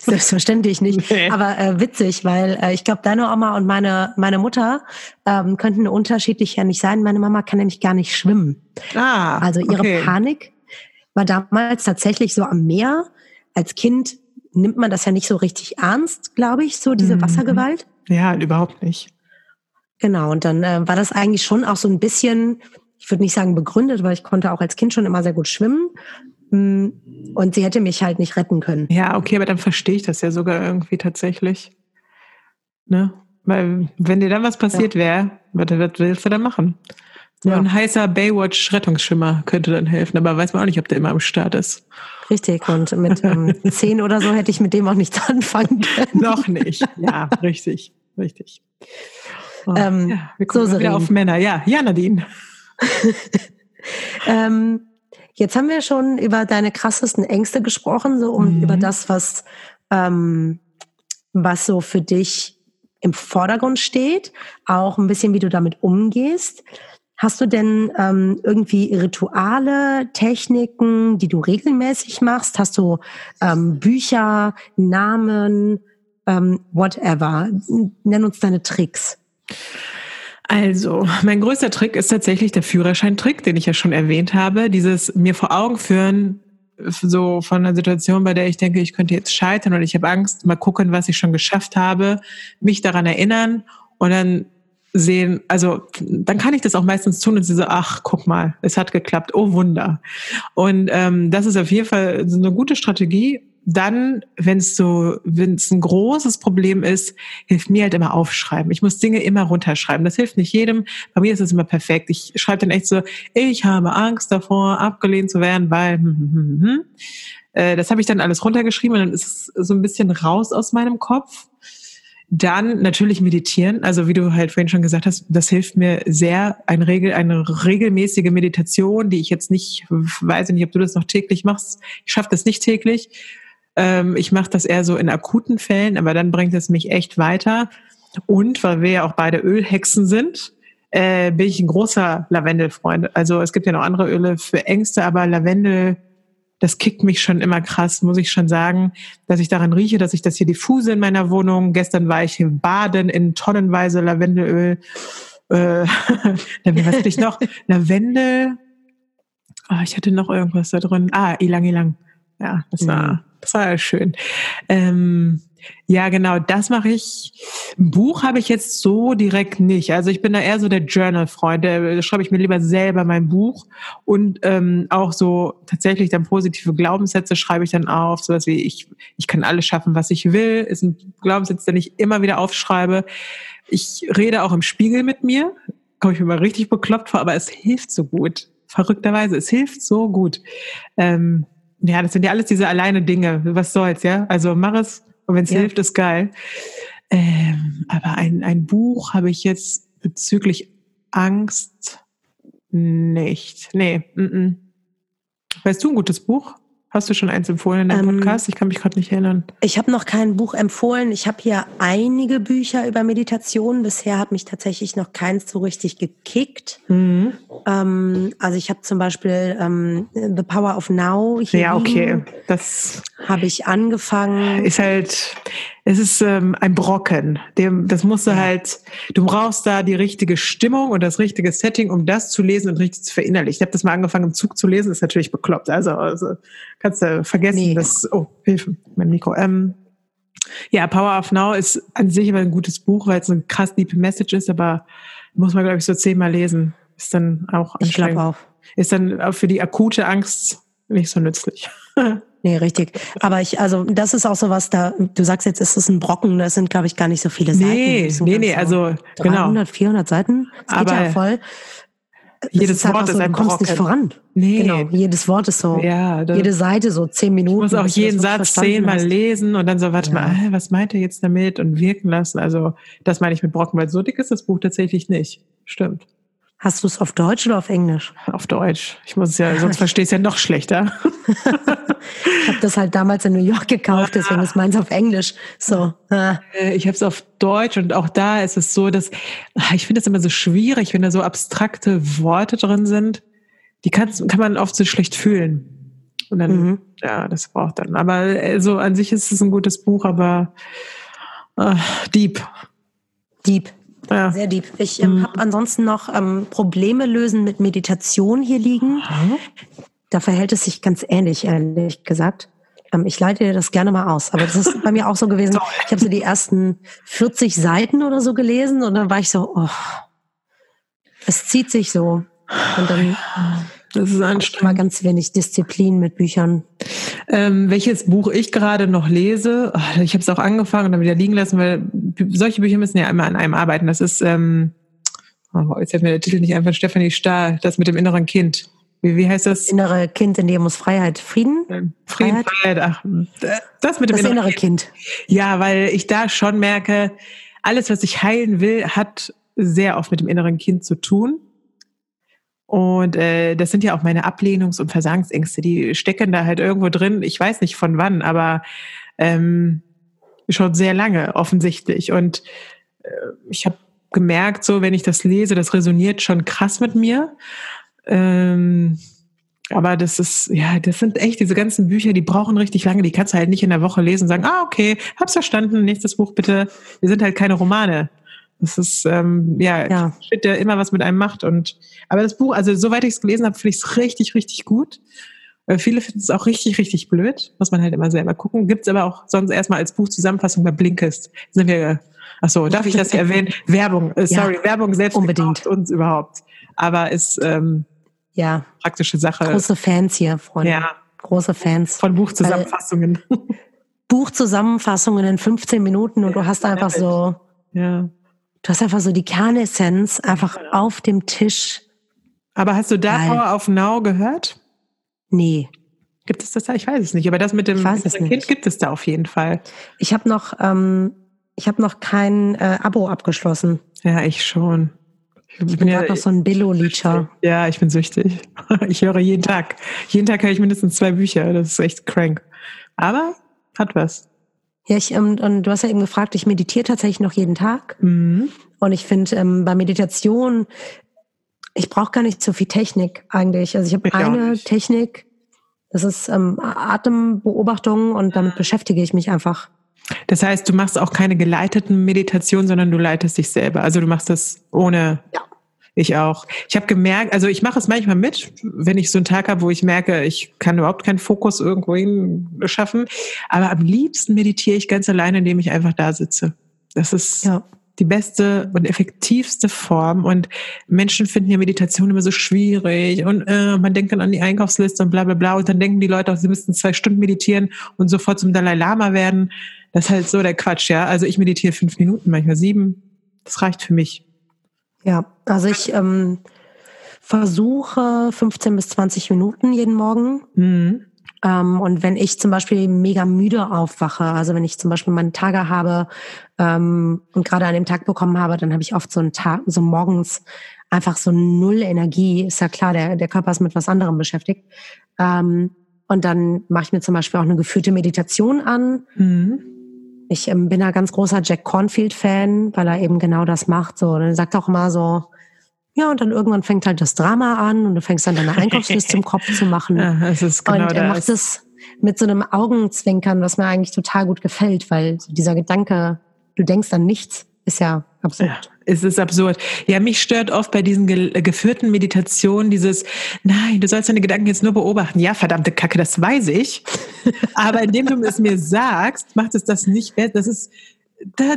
Selbstverständlich nicht. Nee. Aber äh, witzig, weil äh, ich glaube, deine Oma und meine, meine Mutter ähm, könnten unterschiedlich ja nicht sein. Meine Mama kann nämlich gar nicht schwimmen. Ah, also ihre okay. Panik war damals tatsächlich so am Meer. Als Kind nimmt man das ja nicht so richtig ernst, glaube ich, so diese mhm. Wassergewalt. Ja, überhaupt nicht. Genau, und dann äh, war das eigentlich schon auch so ein bisschen, ich würde nicht sagen begründet, weil ich konnte auch als Kind schon immer sehr gut schwimmen. Mm, und sie hätte mich halt nicht retten können. Ja, okay, aber dann verstehe ich das ja sogar irgendwie tatsächlich. Ne? Weil, wenn dir dann was passiert ja. wäre, was, was willst du dann machen? So ja. ein heißer Baywatch-Rettungsschimmer könnte dann helfen, aber weiß man auch nicht, ob der immer am Start ist. Richtig, und mit ähm, zehn oder so hätte ich mit dem auch nichts anfangen können. Noch nicht, ja, richtig, richtig. Oh, ähm, ja, wir gucken so, wieder auf Männer. Ja, ja, Nadine. ähm, jetzt haben wir schon über deine krassesten Ängste gesprochen, so um mhm. über das, was, ähm, was so für dich im Vordergrund steht, auch ein bisschen, wie du damit umgehst. Hast du denn ähm, irgendwie Rituale, Techniken, die du regelmäßig machst? Hast du ähm, Bücher, Namen, ähm, whatever? Nenn uns deine Tricks. Also, mein größter Trick ist tatsächlich der Führerscheintrick, den ich ja schon erwähnt habe. Dieses mir vor Augen führen, so von einer Situation, bei der ich denke, ich könnte jetzt scheitern und ich habe Angst, mal gucken, was ich schon geschafft habe, mich daran erinnern und dann sehen, also dann kann ich das auch meistens tun und sie so, ach, guck mal, es hat geklappt, oh Wunder. Und ähm, das ist auf jeden Fall so eine gute Strategie, dann, wenn es so, wenn es ein großes Problem ist, hilft mir halt immer aufschreiben. Ich muss Dinge immer runterschreiben. Das hilft nicht jedem. Bei mir ist es immer perfekt. Ich schreibe dann echt so, ich habe Angst davor, abgelehnt zu werden, weil hm, hm, hm, hm. Äh, das habe ich dann alles runtergeschrieben und dann ist es so ein bisschen raus aus meinem Kopf. Dann natürlich meditieren. Also wie du halt vorhin schon gesagt hast, das hilft mir sehr. Eine, Regel, eine regelmäßige Meditation, die ich jetzt nicht, weiß nicht, ob du das noch täglich machst. Ich schaffe das nicht täglich ähm, ich mache das eher so in akuten Fällen, aber dann bringt es mich echt weiter. Und weil wir ja auch beide Ölhexen sind, äh, bin ich ein großer Lavendelfreund. Also es gibt ja noch andere Öle für Ängste, aber Lavendel, das kickt mich schon immer krass, muss ich schon sagen, dass ich daran rieche, dass ich das hier diffuse in meiner Wohnung. Gestern war ich baden in tonnenweise Lavendelöl. Äh, was hatte ich noch? Lavendel. Oh, ich hatte noch irgendwas da drin. Ah, Ilang Ilang. Ja, das war, mhm. das war schön. Ähm, ja, genau, das mache ich. Ein Buch habe ich jetzt so direkt nicht. Also ich bin da eher so der Journal-Freund. Da schreibe ich mir lieber selber mein Buch und ähm, auch so tatsächlich dann positive Glaubenssätze schreibe ich dann auf. Sowas wie ich, ich kann alles schaffen, was ich will. Ist ein Glaubenssatz, den ich immer wieder aufschreibe. Ich rede auch im Spiegel mit mir. Komme ich mir mal richtig bekloppt vor, aber es hilft so gut. Verrückterweise, es hilft so gut. Ähm, ja, das sind ja alles diese alleine Dinge. Was soll's, ja? Also mach es und wenn es ja. hilft, ist geil. Ähm, aber ein, ein Buch habe ich jetzt bezüglich Angst nicht. Nee. Mm -mm. Weißt du ein gutes Buch? Hast du schon eins empfohlen in deinem ähm, Podcast? Ich kann mich gerade nicht erinnern. Ich habe noch kein Buch empfohlen. Ich habe hier einige Bücher über Meditation. Bisher hat mich tatsächlich noch keins so richtig gekickt. Mhm. Ähm, also ich habe zum Beispiel ähm, The Power of Now. Hier ja, okay. Das habe ich angefangen. Ist halt, es ist ähm, ein Brocken. Dem, das musst du ja. halt, du brauchst da die richtige Stimmung und das richtige Setting, um das zu lesen und richtig zu verinnerlichen. Ich habe das mal angefangen im Zug zu lesen, ist natürlich bekloppt. Also, also kannst du vergessen, nee. dass, oh, Hilfe, mein Mikro. Ähm, ja, Power of Now ist an sich immer ein gutes Buch, weil es eine krass deep Message ist, aber muss man, glaube ich, so zehnmal lesen. Ist dann auch anstrengend. Ich auch. Ist dann auch für die akute Angst nicht so nützlich. Nee, richtig. Aber ich, also das ist auch so was da, du sagst jetzt, ist es ein Brocken, das sind, glaube ich, gar nicht so viele Seiten. Nee, nee, nee, also 300, genau. 400 Seiten, das Aber geht ja voll. Jedes halt Wort so, ist ein du kommst nicht Brocken. voran. Nee. Genau, jedes Wort ist so, Ja, jede Seite so zehn Minuten. Ich muss auch du jeden Satz zehnmal lesen und dann so, warte Ja. mal, was meint er jetzt damit und wirken lassen. Also das meine ich mit Brocken, weil so dick ist das Buch tatsächlich nicht. Stimmt. Hast du es auf Deutsch oder auf Englisch? Auf Deutsch. Ich muss es ja, sonst verstehst du ja noch schlechter. Ich habe das halt damals in New York gekauft, deswegen ist meins auf Englisch. So, äh, Ich habe es auf Deutsch und auch da ist es so, dass ah, ich finde es immer so schwierig, wenn da so abstrakte Worte drin sind. Die kann's, kann man oft so schlecht fühlen. Und dann, Mhm. ja, das braucht dann. Aber äh, so an sich ist es ein gutes Buch, aber äh, deep. deep. Ja. Sehr deep. Ich ähm, habe ansonsten noch ähm, Probleme lösen mit Meditation hier liegen. Da verhält es sich ganz ähnlich, ehrlich gesagt. Ähm, ich leite dir das gerne mal aus. Aber das ist bei mir auch so gewesen. Ich habe so die ersten 40 Seiten oder so gelesen und dann war ich so, oh, es zieht sich so. Und dann Das ist anstrengend. mal ganz wenig Disziplin mit Büchern. Ähm, welches Buch ich gerade noch lese, ich habe es auch angefangen und dann wieder liegen lassen, weil solche Bücher müssen ja immer an einem arbeiten. Das ist, ähm, oh, jetzt fällt mir der Titel nicht einfach, Stephanie Stahl, das mit dem inneren Kind. Wie, wie heißt das? Innere Kind in dir muss Freiheit, Frieden. Frieden, Freiheit? Freiheit, ach, das mit dem Das inneren innere Kind. Kind. Ja, weil ich da schon merke, alles, was ich heilen will, hat sehr oft mit dem inneren Kind zu tun. Und äh, das sind ja auch meine Ablehnungs- und Versagensängste, die stecken da halt irgendwo drin. Ich weiß nicht von wann, aber ähm, schon sehr lange offensichtlich. Und äh, ich habe gemerkt, so wenn ich das lese, das resoniert schon krass mit mir. Ähm, aber das ist, ja, das sind echt diese ganzen Bücher, die brauchen richtig lange. Die kannst du halt nicht in der Woche lesen und sagen, ah, okay, hab's verstanden, nächstes Buch bitte. Wir sind halt keine Romane. Das ist, ähm, ja, Ja. Shit, der immer was mit einem macht. Und aber das Buch, also soweit ich es gelesen habe, finde ich es richtig, richtig gut. Äh, viele finden es auch richtig, richtig blöd. Muss man halt immer selber gucken. Gibt's aber auch sonst erstmal als Buchzusammenfassung bei Blinkist. Sind wir, ach so, darf ich das hier erwähnen? Werbung, äh, Ja, sorry, Werbung selbst unbedingt. uns überhaupt. Aber ist ähm, Ja, praktische Sache. große Fans hier, Freunde. Ja. Große Fans. Von Buchzusammenfassungen. Buchzusammenfassungen in 15 Minuten und du hast einfach so, ja. Du hast einfach so die Kernessenz einfach auf dem Tisch. Aber hast du da. Power of Now gehört? Nee. Gibt es das da? Ich weiß es nicht. Aber das mit dem inneren nicht. Kind gibt es da auf jeden Fall. Ich habe noch, ähm, ich habe noch kein äh, Abo abgeschlossen. Ja, ich schon. Ich Ich bin bin ja, noch so ein Billo-Leacher. ja, ich bin süchtig. Ich höre jeden Tag. Jeden Tag höre ich mindestens zwei Bücher. Das ist echt crank. Aber hat was. Ja, ich, ähm, und du hast ja eben gefragt, ich meditiere tatsächlich noch jeden Tag. Mhm. Und ich finde, ähm, bei Meditation, ich brauche gar nicht so viel Technik eigentlich. Also ich habe eine. Technik, das ist ähm, Atembeobachtung und damit beschäftige ich mich einfach. Das heißt, du machst auch keine geleiteten Meditationen, sondern du leitest dich selber. Also du machst das ohne. Ja. Ich auch. Ich habe gemerkt, also ich mache es manchmal mit, wenn ich so einen Tag habe, wo ich merke, ich kann überhaupt keinen Fokus irgendwo hin schaffen. Aber am liebsten meditiere ich ganz alleine, indem ich einfach da sitze. Das ist Ja. die beste und effektivste Form. Und Menschen finden ja Meditation immer so schwierig und äh, man denkt dann an die Einkaufsliste und bla bla bla. Und dann denken die Leute auch, sie müssten zwei Stunden meditieren und sofort zum Dalai Lama werden. Das ist halt so der Quatsch, ja. Also ich meditiere fünf Minuten, manchmal sieben. Das reicht für mich. Ja, also ich ähm, versuche 15 bis 20 Minuten jeden Morgen. Mhm. Ähm, und wenn ich zum Beispiel mega müde aufwache, also wenn ich zum Beispiel meine Tage habe ähm, und gerade an dem Tag bekommen habe, dann habe ich oft so einen Tag, so morgens einfach so null Energie. Ist ja klar, der, der Körper ist mit was anderem beschäftigt. Ähm, und dann mache ich mir zum Beispiel auch eine geführte Meditation an. Mhm. Ich ähm, bin ein ganz großer Jack Cornfield-Fan, weil er eben genau das macht. So, und er sagt auch immer so, ja, und dann irgendwann fängt halt das Drama an und du fängst an, deine Einkaufsliste im Kopf zu machen. Ja, es ist genau und er das. macht es mit so einem Augenzwinkern, was mir eigentlich total gut gefällt, weil so dieser Gedanke, du denkst an nichts, ist ja absurd. Ja, es ist absurd. Ja, mich stört oft bei diesen ge äh, geführten Meditationen dieses, nein, du sollst deine Gedanken jetzt nur beobachten. Ja, verdammte Kacke, das weiß ich. Aber indem du es mir sagst, macht es das nicht besser. Das ist, da,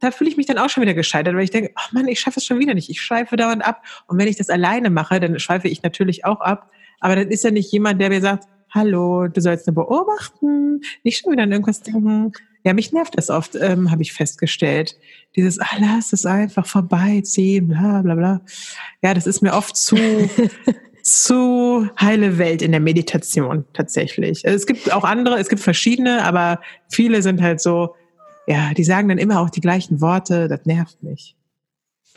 da fühle ich mich dann auch schon wieder gescheitert, weil ich denke, ach Mann, ich schaffe es schon wieder nicht. Ich schweife dauernd ab. Und wenn ich das alleine mache, dann schweife ich natürlich auch ab. Aber dann ist ja nicht jemand, der mir sagt, hallo, du sollst nur beobachten, nicht schon wieder an irgendwas denken. Ja, mich nervt das oft, ähm, habe ich festgestellt. Dieses, ah, lass es einfach vorbeiziehen, bla bla bla. Ja, das ist mir oft zu, zu heile Welt in der Meditation tatsächlich. Also es gibt auch andere, es gibt verschiedene, aber viele sind halt so, ja, die sagen dann immer auch die gleichen Worte, das nervt mich.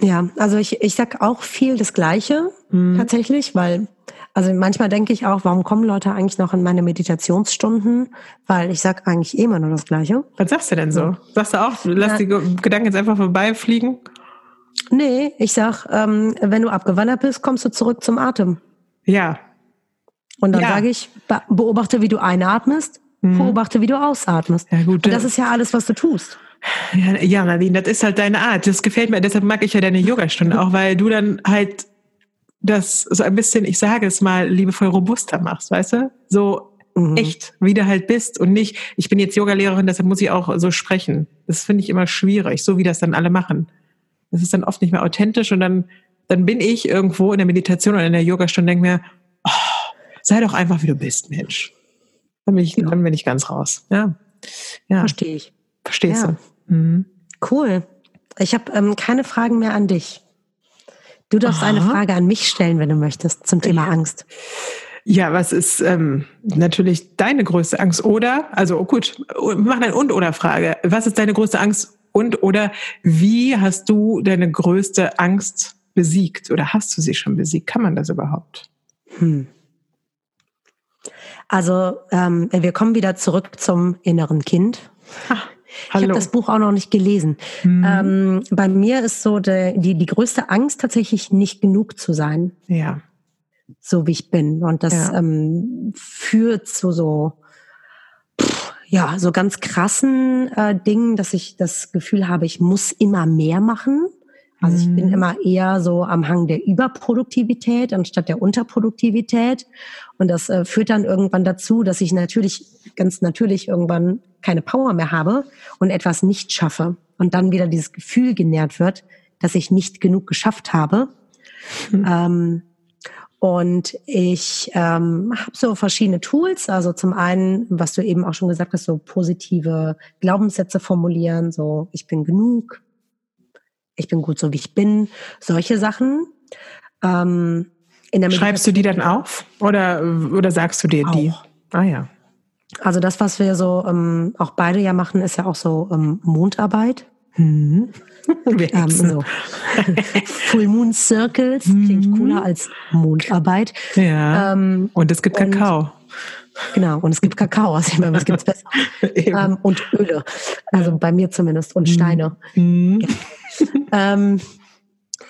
Ja, also ich, ich sag auch viel das Gleiche mhm. tatsächlich, weil also manchmal denke ich auch, warum kommen Leute eigentlich noch in meine Meditationsstunden? Weil ich sag eigentlich eh immer nur das Gleiche. Was sagst du denn so? Sagst du auch, lass die Gedanken jetzt einfach vorbeifliegen? Nee, ich sag, ähm, wenn du abgewandert bist, kommst du zurück zum Atem. Ja. Und dann ja. sage ich, beobachte, wie du einatmest, mhm. beobachte, wie du ausatmest. Ja, gut. Und das ist ja alles, was du tust. Ja, ja, Nadine, das ist halt deine Art. Das gefällt mir. Deshalb mag ich ja deine Yogastunde auch, weil du dann halt das so ein bisschen, ich sage es mal, liebevoll robuster machst, weißt du? So mhm. echt, wie du halt bist und nicht, ich bin jetzt Yogalehrerin, deshalb muss ich auch so sprechen. Das finde ich immer schwierig, so wie das dann alle machen. Das ist dann oft nicht mehr authentisch und dann, dann bin ich irgendwo in der Meditation oder in der Yogastunde und denke mir, oh, sei doch einfach, wie du bist, Mensch. Dann bin ich, ja. dann bin ich ganz raus. Ja. ja. Verstehe ich. Verstehst ja. du? Mhm. Cool. Ich habe ähm, keine Fragen mehr an dich. Du darfst Aha. eine Frage an mich stellen, wenn du möchtest, zum Thema ja. Angst. Ja, was ist ähm, natürlich deine größte Angst? Oder, also oh gut, wir machen eine Und-Oder-Frage. Was ist deine größte Angst? Und oder wie hast du deine größte Angst besiegt? Oder hast du sie schon besiegt? Kann man das überhaupt? Hm. Also ähm, wir kommen wieder zurück zum inneren Kind. Ach. Hallo. Ich habe das Buch auch noch nicht gelesen. Mhm. Ähm, bei mir ist so de, die, die größte Angst tatsächlich nicht genug zu sein. Ja. So wie ich bin. Und das ja. ähm, führt zu so, pff, ja, so ganz krassen äh, Dingen, dass ich das Gefühl habe, ich muss immer mehr machen. Also ich bin mhm. immer eher so am Hang der Überproduktivität anstatt der Unterproduktivität. Und das äh, führt dann irgendwann dazu, dass ich natürlich, ganz natürlich irgendwann keine Power mehr habe und etwas nicht schaffe. Und dann wieder dieses Gefühl genährt wird, dass ich nicht genug geschafft habe. Mhm. Ähm, und ich ähm, habe so verschiedene Tools. Also zum einen, was du eben auch schon gesagt hast, so positive Glaubenssätze formulieren, so ich bin genug, ich bin gut so wie ich bin, solche Sachen. Ähm, Schreibst du die dann auf oder, oder sagst du dir auch. die? Ah ja. Also das, was wir so ähm, auch beide ja machen, ist ja auch so ähm, Mondarbeit. Mhm. ähm, so. Full Moon Circles klingt mhm. cooler als Mondarbeit. Ja. Ähm, und es gibt und, Kakao. Genau, und es gibt Kakao, also ich meine, was gibt's besser? ähm, und Öle, also bei mir zumindest, und Steine. Mhm. Genau. ähm,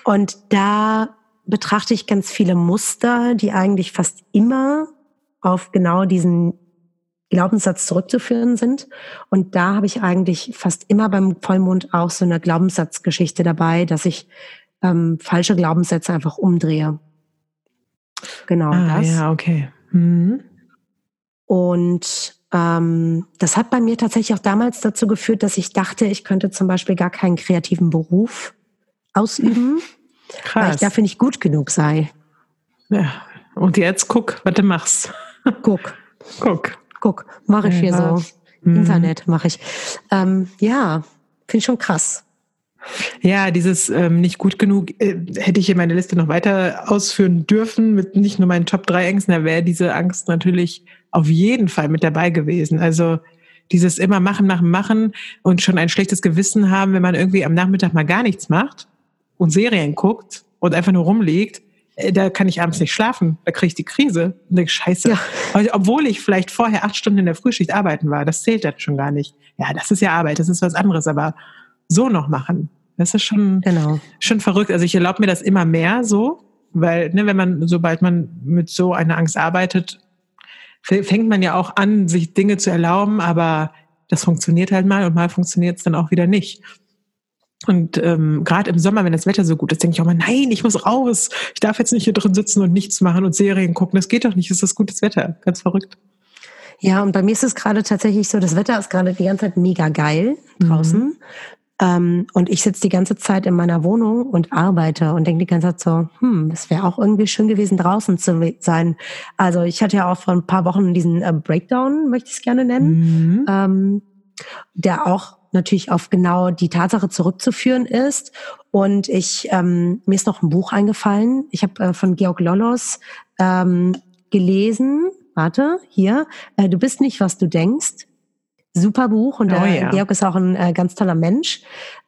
und da betrachte ich ganz viele Muster, die eigentlich fast immer auf genau diesen Glaubenssatz zurückzuführen sind. Und da habe ich eigentlich fast immer beim Vollmond auch so eine Glaubenssatzgeschichte dabei, dass ich ähm, falsche Glaubenssätze einfach umdrehe. Genau ah, das. Ja, okay. Mhm. Und ähm, das hat bei mir tatsächlich auch damals dazu geführt, dass ich dachte, ich könnte zum Beispiel gar keinen kreativen Beruf ausüben, Krass. weil ich dafür nicht gut genug sei. Ja, und jetzt guck, was du machst. Guck. Guck. Guck, mache ich hier ja. so. Mhm. Internet mache ich. Ähm, ja, finde ich schon krass. Ja, dieses ähm, nicht gut genug äh, hätte ich in meine Liste noch weiter ausführen dürfen mit nicht nur meinen Top 3 Ängsten, da wäre diese Angst natürlich auf jeden Fall mit dabei gewesen. Also dieses immer machen, machen, machen und schon ein schlechtes Gewissen haben, wenn man irgendwie am Nachmittag mal gar nichts macht und Serien guckt und einfach nur rumliegt, äh, da kann ich abends nicht schlafen, da kriege ich die Krise und denke, scheiße. Ja. Obwohl ich vielleicht vorher acht Stunden in der Frühschicht arbeiten war, das zählt dann schon gar nicht. Ja, das ist ja Arbeit, das ist was anderes, aber so noch machen, das ist schon, genau. schon verrückt. Also ich erlaube mir das immer mehr so, weil, ne, wenn man, sobald man mit so einer Angst arbeitet, fängt man ja auch an, sich Dinge zu erlauben, aber das funktioniert halt mal und mal funktioniert es dann auch wieder nicht. Und ähm, gerade im Sommer, wenn das Wetter so gut ist, denke ich auch mal, nein, ich muss raus. Ich darf jetzt nicht hier drin sitzen und nichts machen und Serien gucken. Das geht doch nicht. Es ist gutes Wetter. Ganz verrückt. Ja, und bei mir ist es gerade tatsächlich so, das Wetter ist gerade die ganze Zeit mega geil draußen. Mhm. Ähm, und ich sitze die ganze Zeit in meiner Wohnung und arbeite und denke die ganze Zeit so, hm, es wäre auch irgendwie schön gewesen, draußen zu sein. Also ich hatte ja auch vor ein paar Wochen diesen äh, Breakdown, möchte ich es gerne nennen. Mhm. Ähm, der auch natürlich auf genau die Tatsache zurückzuführen ist. Und ich ähm, mir ist noch ein Buch eingefallen. Ich habe äh, von Georg Lollos ähm, gelesen. Warte, hier. Äh, du bist nicht, was du denkst. Super Buch und oh, äh, ja. Georg ist auch ein äh, ganz toller Mensch.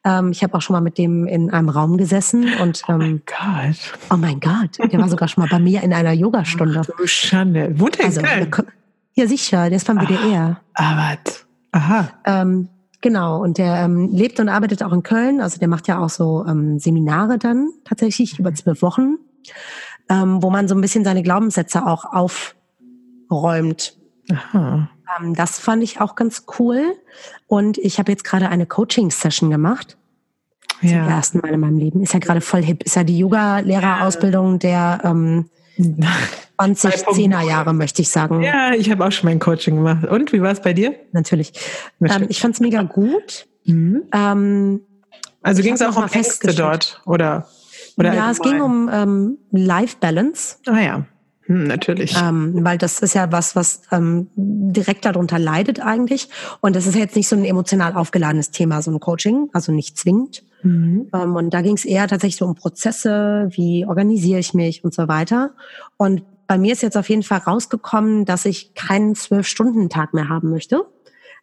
Ähm, ich habe auch schon mal mit dem in einem Raum gesessen und ähm, oh mein Gott, oh mein Gott, der war sogar schon mal bei mir in einer Yogastunde. Ach, du Schande, wohnt er also, der, Ja sicher, der ist beim WDR. Ah, was? Aha. Ähm, genau und der ähm, lebt und arbeitet auch in Köln. Also der macht ja auch so ähm, Seminare dann tatsächlich über zwölf Wochen, ähm, wo man so ein bisschen seine Glaubenssätze auch aufräumt. Aha. Ähm, das fand ich auch ganz cool. Und ich habe jetzt gerade eine Coaching-Session gemacht. Zum ja. ersten Mal in meinem Leben. Ist ja gerade voll hip. Ist ja die Yoga-Lehrerausbildung der ähm, 2010er Jahre, möchte ich sagen. Ja, ich habe auch schon mein Coaching gemacht. Und wie war es bei dir? Natürlich. Ähm, ich fand es mega gut. Mhm. Ähm, also ging es auch um Ängste dort, oder? oder ja, es ging um ähm, Life Balance. Ah ja. Hm, natürlich. Ähm, weil das ist ja was, was ähm, direkt darunter leidet eigentlich. Und das ist jetzt nicht so ein emotional aufgeladenes Thema, so ein Coaching, also nicht zwingend. Mhm. Ähm, und da ging es eher tatsächlich so um Prozesse, wie organisiere ich mich und so weiter. Und bei mir ist jetzt auf jeden Fall rausgekommen, dass ich keinen Zwölf-Stunden-Tag mehr haben möchte.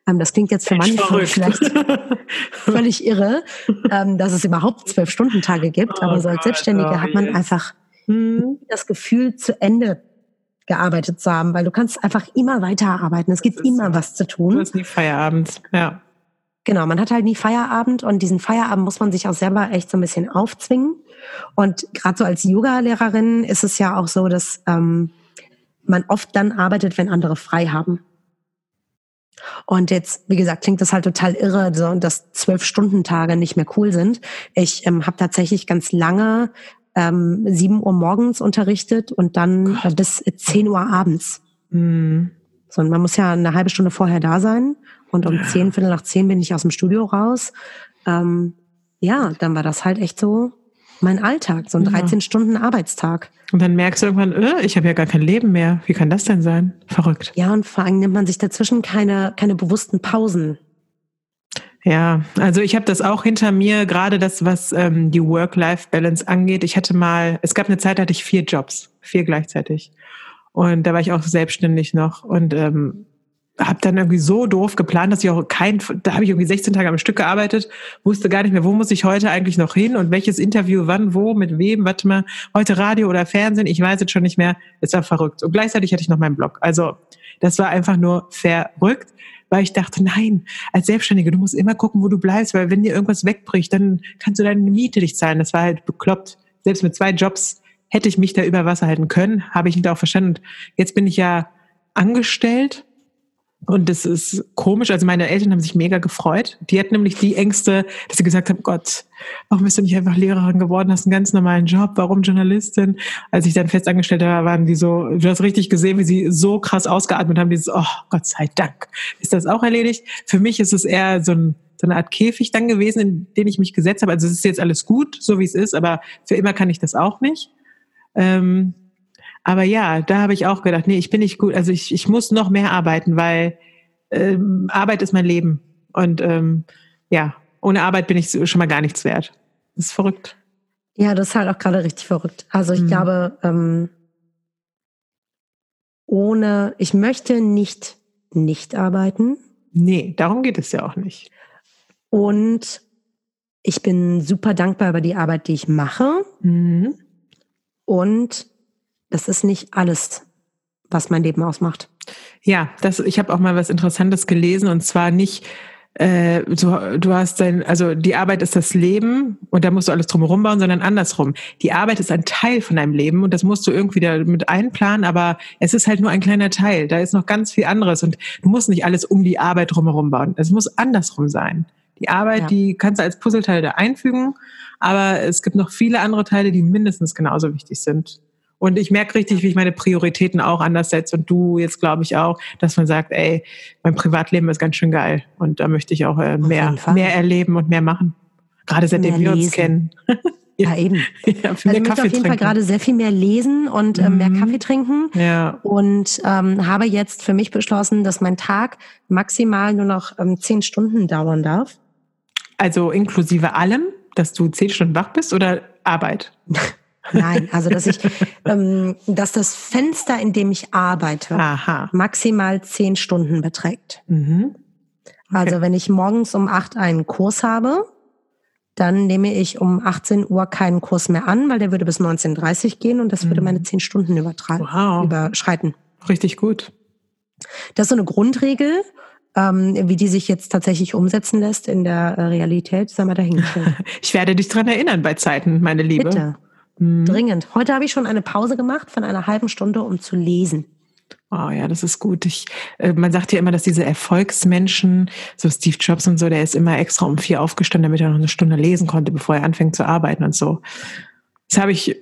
Ähm, das klingt jetzt für manche vielleicht völlig irre, ähm, dass es überhaupt Zwölf-Stunden-Tage gibt. Oh aber so als Selbstständige hat man einfach mhm. das Gefühl, zu Ende gearbeitet zu haben, weil du kannst einfach immer weiterarbeiten. Es gibt immer was zu tun. Du hast nie Feierabend, ja. Genau, man hat halt nie Feierabend und diesen Feierabend muss man sich auch selber echt so ein bisschen aufzwingen. Und gerade so als Yoga-Lehrerin ist es ja auch so, dass ähm, man oft dann arbeitet, wenn andere frei haben. Und jetzt, wie gesagt, klingt das halt total irre, so, dass zwölf Stunden Tage nicht mehr cool sind. Ich ähm, habe tatsächlich ganz lange ähm, 7 Uhr morgens unterrichtet und dann äh, bis 10 Uhr abends. Mhm. So, und man muss ja eine halbe Stunde vorher da sein. Und um ja. 10, Viertel nach 10 bin ich aus dem Studio raus. Ähm, ja, dann war das halt echt so mein Alltag, so ein 13 ja. Stunden Arbeitstag. Und dann merkst du irgendwann, äh, ich habe ja gar kein Leben mehr. Wie kann das denn sein? Verrückt. Ja, und vor allem nimmt man sich dazwischen keine, keine bewussten Pausen. Ja, also ich habe das auch hinter mir, gerade das, was ähm, die Work-Life-Balance angeht. Ich hatte mal, es gab eine Zeit, da hatte ich vier Jobs, vier gleichzeitig. Und da war ich auch selbstständig noch und ähm, habe dann irgendwie so doof geplant, dass ich auch kein, da habe ich irgendwie 16 Tage am Stück gearbeitet, wusste gar nicht mehr, wo muss ich heute eigentlich noch hin und welches Interview, wann, wo, mit wem, warte mal, heute Radio oder Fernsehen, ich weiß jetzt schon nicht mehr, es war verrückt. Und gleichzeitig hatte ich noch meinen Blog. Also das war einfach nur verrückt weil ich dachte, nein, als Selbstständige, du musst immer gucken, wo du bleibst, weil wenn dir irgendwas wegbricht, dann kannst du deine Miete nicht zahlen. Das war halt bekloppt. Selbst mit zwei Jobs hätte ich mich da über Wasser halten können, habe ich nicht auch verstanden. Jetzt bin ich ja angestellt und das ist komisch. Also meine Eltern haben sich mega gefreut. Die hatten nämlich die Ängste, dass sie gesagt haben, Gott, warum bist du nicht einfach Lehrerin geworden, hast einen ganz normalen Job, warum Journalistin? Als ich dann festangestellt war, waren die so, du hast richtig gesehen, wie sie so krass ausgeatmet haben, dieses, oh, Gott sei Dank, ist das auch erledigt. Für mich ist es eher so, ein, so eine Art Käfig dann gewesen, in den ich mich gesetzt habe. Also es ist jetzt alles gut, so wie es ist, aber für immer kann ich das auch nicht. Ähm, aber ja, da habe ich auch gedacht, nee, ich bin nicht gut. Also ich, ich muss noch mehr arbeiten, weil ähm, Arbeit ist mein Leben. Und ähm, ja, ohne Arbeit bin ich schon mal gar nichts wert. Das ist verrückt. Ja, das ist halt auch gerade richtig verrückt. Also ich mhm. glaube, ähm, ohne, ich möchte nicht nicht arbeiten. Nee, darum geht es ja auch nicht. Und ich bin super dankbar über die Arbeit, die ich mache. Mhm. Und das ist nicht alles, was mein Leben ausmacht. Ja, das, ich habe auch mal was Interessantes gelesen und zwar nicht, äh, du, du hast dein, also die Arbeit ist das Leben und da musst du alles drumherum bauen, sondern andersrum. Die Arbeit ist ein Teil von deinem Leben und das musst du irgendwie damit einplanen, aber es ist halt nur ein kleiner Teil. Da ist noch ganz viel anderes und du musst nicht alles um die Arbeit drumherum bauen. Es muss andersrum sein. Die Arbeit, ja. die kannst du als Puzzleteil da einfügen, aber es gibt noch viele andere Teile, die mindestens genauso wichtig sind. Und ich merke richtig, wie ich meine Prioritäten auch anders setze und du jetzt glaube ich auch, dass man sagt, ey, mein Privatleben ist ganz schön geil und da möchte ich auch äh, mehr, mehr erleben und mehr machen. Gerade seitdem wir uns kennen. Ja, eben. Ja, also ich möchte auf jeden Fall gerade sehr viel mehr lesen und äh, mehr mhm. Kaffee trinken. Ja. Und ähm, habe jetzt für mich beschlossen, dass mein Tag maximal nur noch ähm, zehn Stunden dauern darf. Also inklusive allem, dass du zehn Stunden wach bist oder Arbeit? Nein, also dass ich, ähm, dass das Fenster, in dem ich arbeite, Aha. maximal zehn Stunden beträgt. Mhm. Okay. Also wenn ich morgens um acht einen Kurs habe, dann nehme ich um 18 Uhr keinen Kurs mehr an, weil der würde bis 19.30 Uhr gehen und das würde mhm. meine zehn Stunden wow. überschreiten. Richtig gut. Das ist so eine Grundregel. Ähm, wie die sich jetzt tatsächlich umsetzen lässt in der äh, Realität, sei mal dahingestellt. ich werde dich dran erinnern bei Zeiten, meine Liebe. Bitte. Mhm. Dringend. Heute habe ich schon eine Pause gemacht von einer halben Stunde, um zu lesen. Oh ja, das ist gut. Ich, äh, man sagt ja immer, dass diese Erfolgsmenschen, so Steve Jobs und so, der ist immer extra um vier aufgestanden, damit er noch eine Stunde lesen konnte, bevor er anfängt zu arbeiten und so. Das habe ich,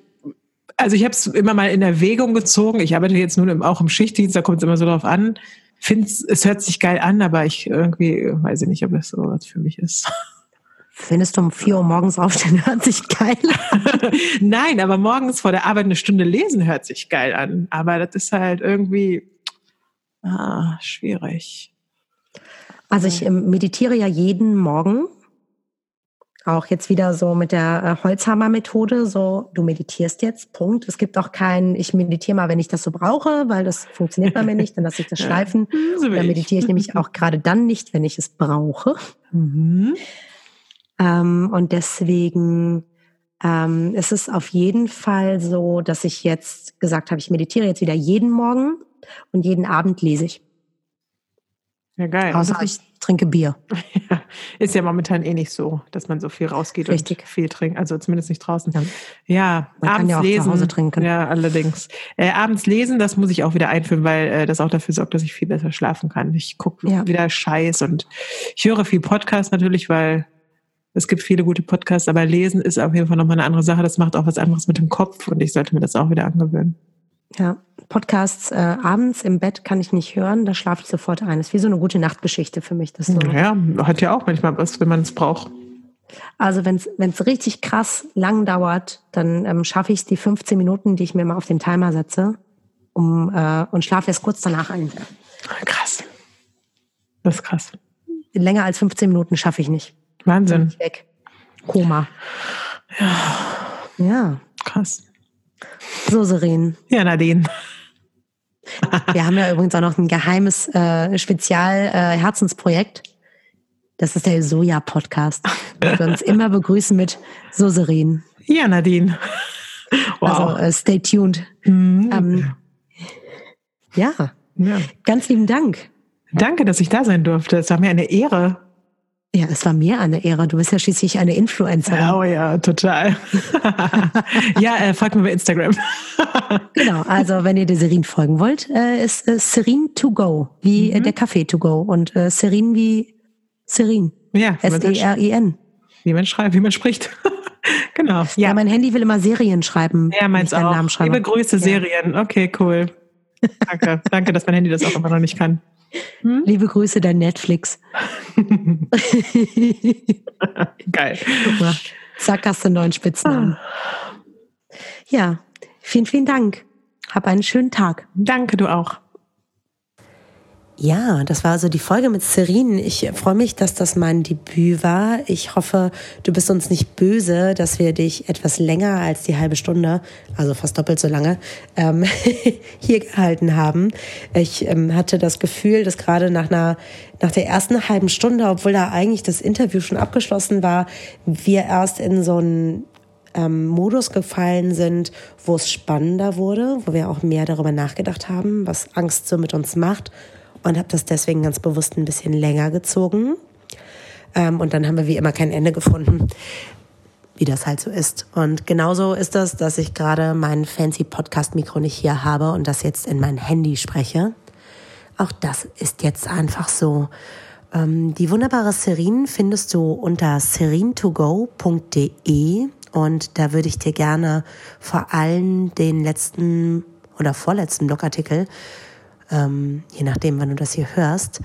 also ich habe es immer mal in Erwägung gezogen. Ich arbeite jetzt nun auch im Schichtdienst, da kommt es immer so drauf an. Finde es hört sich geil an, aber ich irgendwie weiß ich nicht, ob es so was für mich ist. Findest du um vier Uhr morgens aufstehen, hört sich geil an. Nein, aber morgens vor der Arbeit eine Stunde lesen hört sich geil an. Aber das ist halt irgendwie ah, schwierig. Also ich ähm, meditiere ja jeden Morgen. Auch jetzt wieder so mit der äh, Holzhammer-Methode, so du meditierst jetzt, Punkt. Es gibt auch kein, ich meditiere mal, wenn ich das so brauche, weil das funktioniert bei mir nicht, dann lasse ich das schleifen. Ja, so dann meditiere ich nämlich auch gerade dann nicht, wenn ich es brauche. Mhm. Ähm, und deswegen ähm, ist es auf jeden Fall so, dass ich jetzt gesagt habe, ich meditiere jetzt wieder jeden Morgen und jeden Abend lese ich. Ja, geil. Außer ich trinke Bier. Ja, ist ja momentan eh nicht so, dass man so viel rausgeht Richtig. und viel trinkt. Also zumindest nicht draußen. Ja, ja man abends kann ja auch lesen. zu Hause trinken. Ja, allerdings. Äh, abends lesen, das muss ich auch wieder einführen, weil äh, das auch dafür sorgt, dass ich viel besser schlafen kann. Ich gucke ja. wieder Scheiß und ich höre viel Podcast natürlich, weil es gibt viele gute Podcasts, aber lesen ist auf jeden Fall nochmal eine andere Sache. Das macht auch was anderes mit dem Kopf und ich sollte mir das auch wieder angewöhnen. Ja, Podcasts äh, abends im Bett kann ich nicht hören, da schlafe ich sofort ein. Das ist wie so eine gute Nachtgeschichte für mich. Das so. Ja, hat ja auch manchmal was, wenn man es braucht. Also wenn es richtig krass lang dauert, dann ähm, schaffe ich es die 15 Minuten, die ich mir mal auf den Timer setze, um äh, und schlafe erst kurz danach ein. Krass. Das ist krass. Länger als 15 Minuten schaffe ich nicht. Wahnsinn. Weg. Koma. Ja. Ja. Krass. So, Seren. Ja, Nadine. Wir haben ja übrigens auch noch ein geheimes äh, Spezial-Herzensprojekt. Äh, das ist der Soja-Podcast. Wir uns immer begrüßen mit So, Seren. Ja, Nadine. Wow. Also äh, stay tuned. Mhm. Ähm, ja. ja, ganz lieben Dank. Danke, dass ich da sein durfte. Es war mir eine Ehre. Ja, es war mir eine Ehre. Du bist ja schließlich eine Influencerin. Oh ja, total. ja, äh, folgt mir bei Instagram. genau, also wenn ihr der Serin folgen wollt, äh, ist äh, Serin to go, wie äh, mhm. der Kaffee to go und äh, Serin wie Serin. Ja, S-E-R-I-N. Wie man schreibt, wie man spricht. genau. Ja. ja. mein Handy will immer Serien schreiben. Ja, meins auch. Namen schreibe. Liebe Grüße, Serien. Okay, cool. Danke. Danke, dass mein Handy das auch immer noch nicht kann. Hm? Liebe Grüße, dein Netflix. Geil. Guck mal, zack, hast du einen neuen Spitznamen. Ja, vielen, vielen Dank. Hab einen schönen Tag. Danke, du auch. Ja, das war also die Folge mit Serin. Ich freue mich, dass das mein Debüt war. Ich hoffe, du bist uns nicht böse, dass wir dich etwas länger als die halbe Stunde, also fast doppelt so lange, ähm, hier gehalten haben. Ich ähm, hatte das Gefühl, dass gerade nach einer, nach der ersten halben Stunde, obwohl da eigentlich das Interview schon abgeschlossen war, wir erst in so einen ähm, Modus gefallen sind, wo es spannender wurde, wo wir auch mehr darüber nachgedacht haben, was Angst so mit uns macht und habe das deswegen ganz bewusst ein bisschen länger gezogen. Ähm, und dann haben wir wie immer kein Ende gefunden, wie das halt so ist. Und genauso ist das, dass ich gerade mein fancy Podcast-Mikro nicht hier habe und das jetzt in mein Handy spreche. Auch das ist jetzt einfach so. Ähm, die wunderbare Serin findest du unter serintogo.de und da würde ich dir gerne vor allem den letzten oder vorletzten Blogartikel ähm, je nachdem, wann du das hier hörst,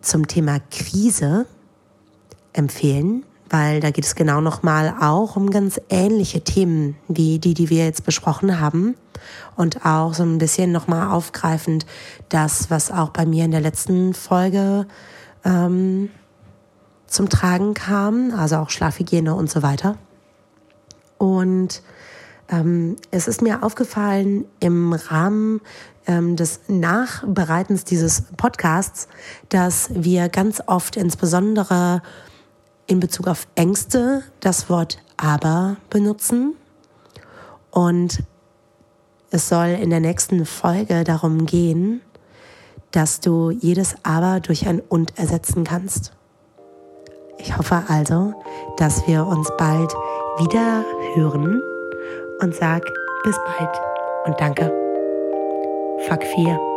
zum Thema Krise empfehlen. weil da geht es genau nochmal auch um ganz ähnliche Themen wie die, die wir jetzt besprochen haben. Und auch so ein bisschen nochmal aufgreifend das, was auch bei mir in der letzten Folge ähm, zum Tragen kam, also auch Schlafhygiene und so weiter. Und ähm, es ist mir aufgefallen im Rahmen ähm, des Nachbereitens dieses Podcasts, dass wir ganz oft insbesondere in Bezug auf Ängste das Wort aber benutzen. Und es soll in der nächsten Folge darum gehen, dass du jedes aber durch ein und ersetzen kannst. Ich hoffe also, dass wir uns bald wieder hören und sag bis bald und danke. Fuck 4.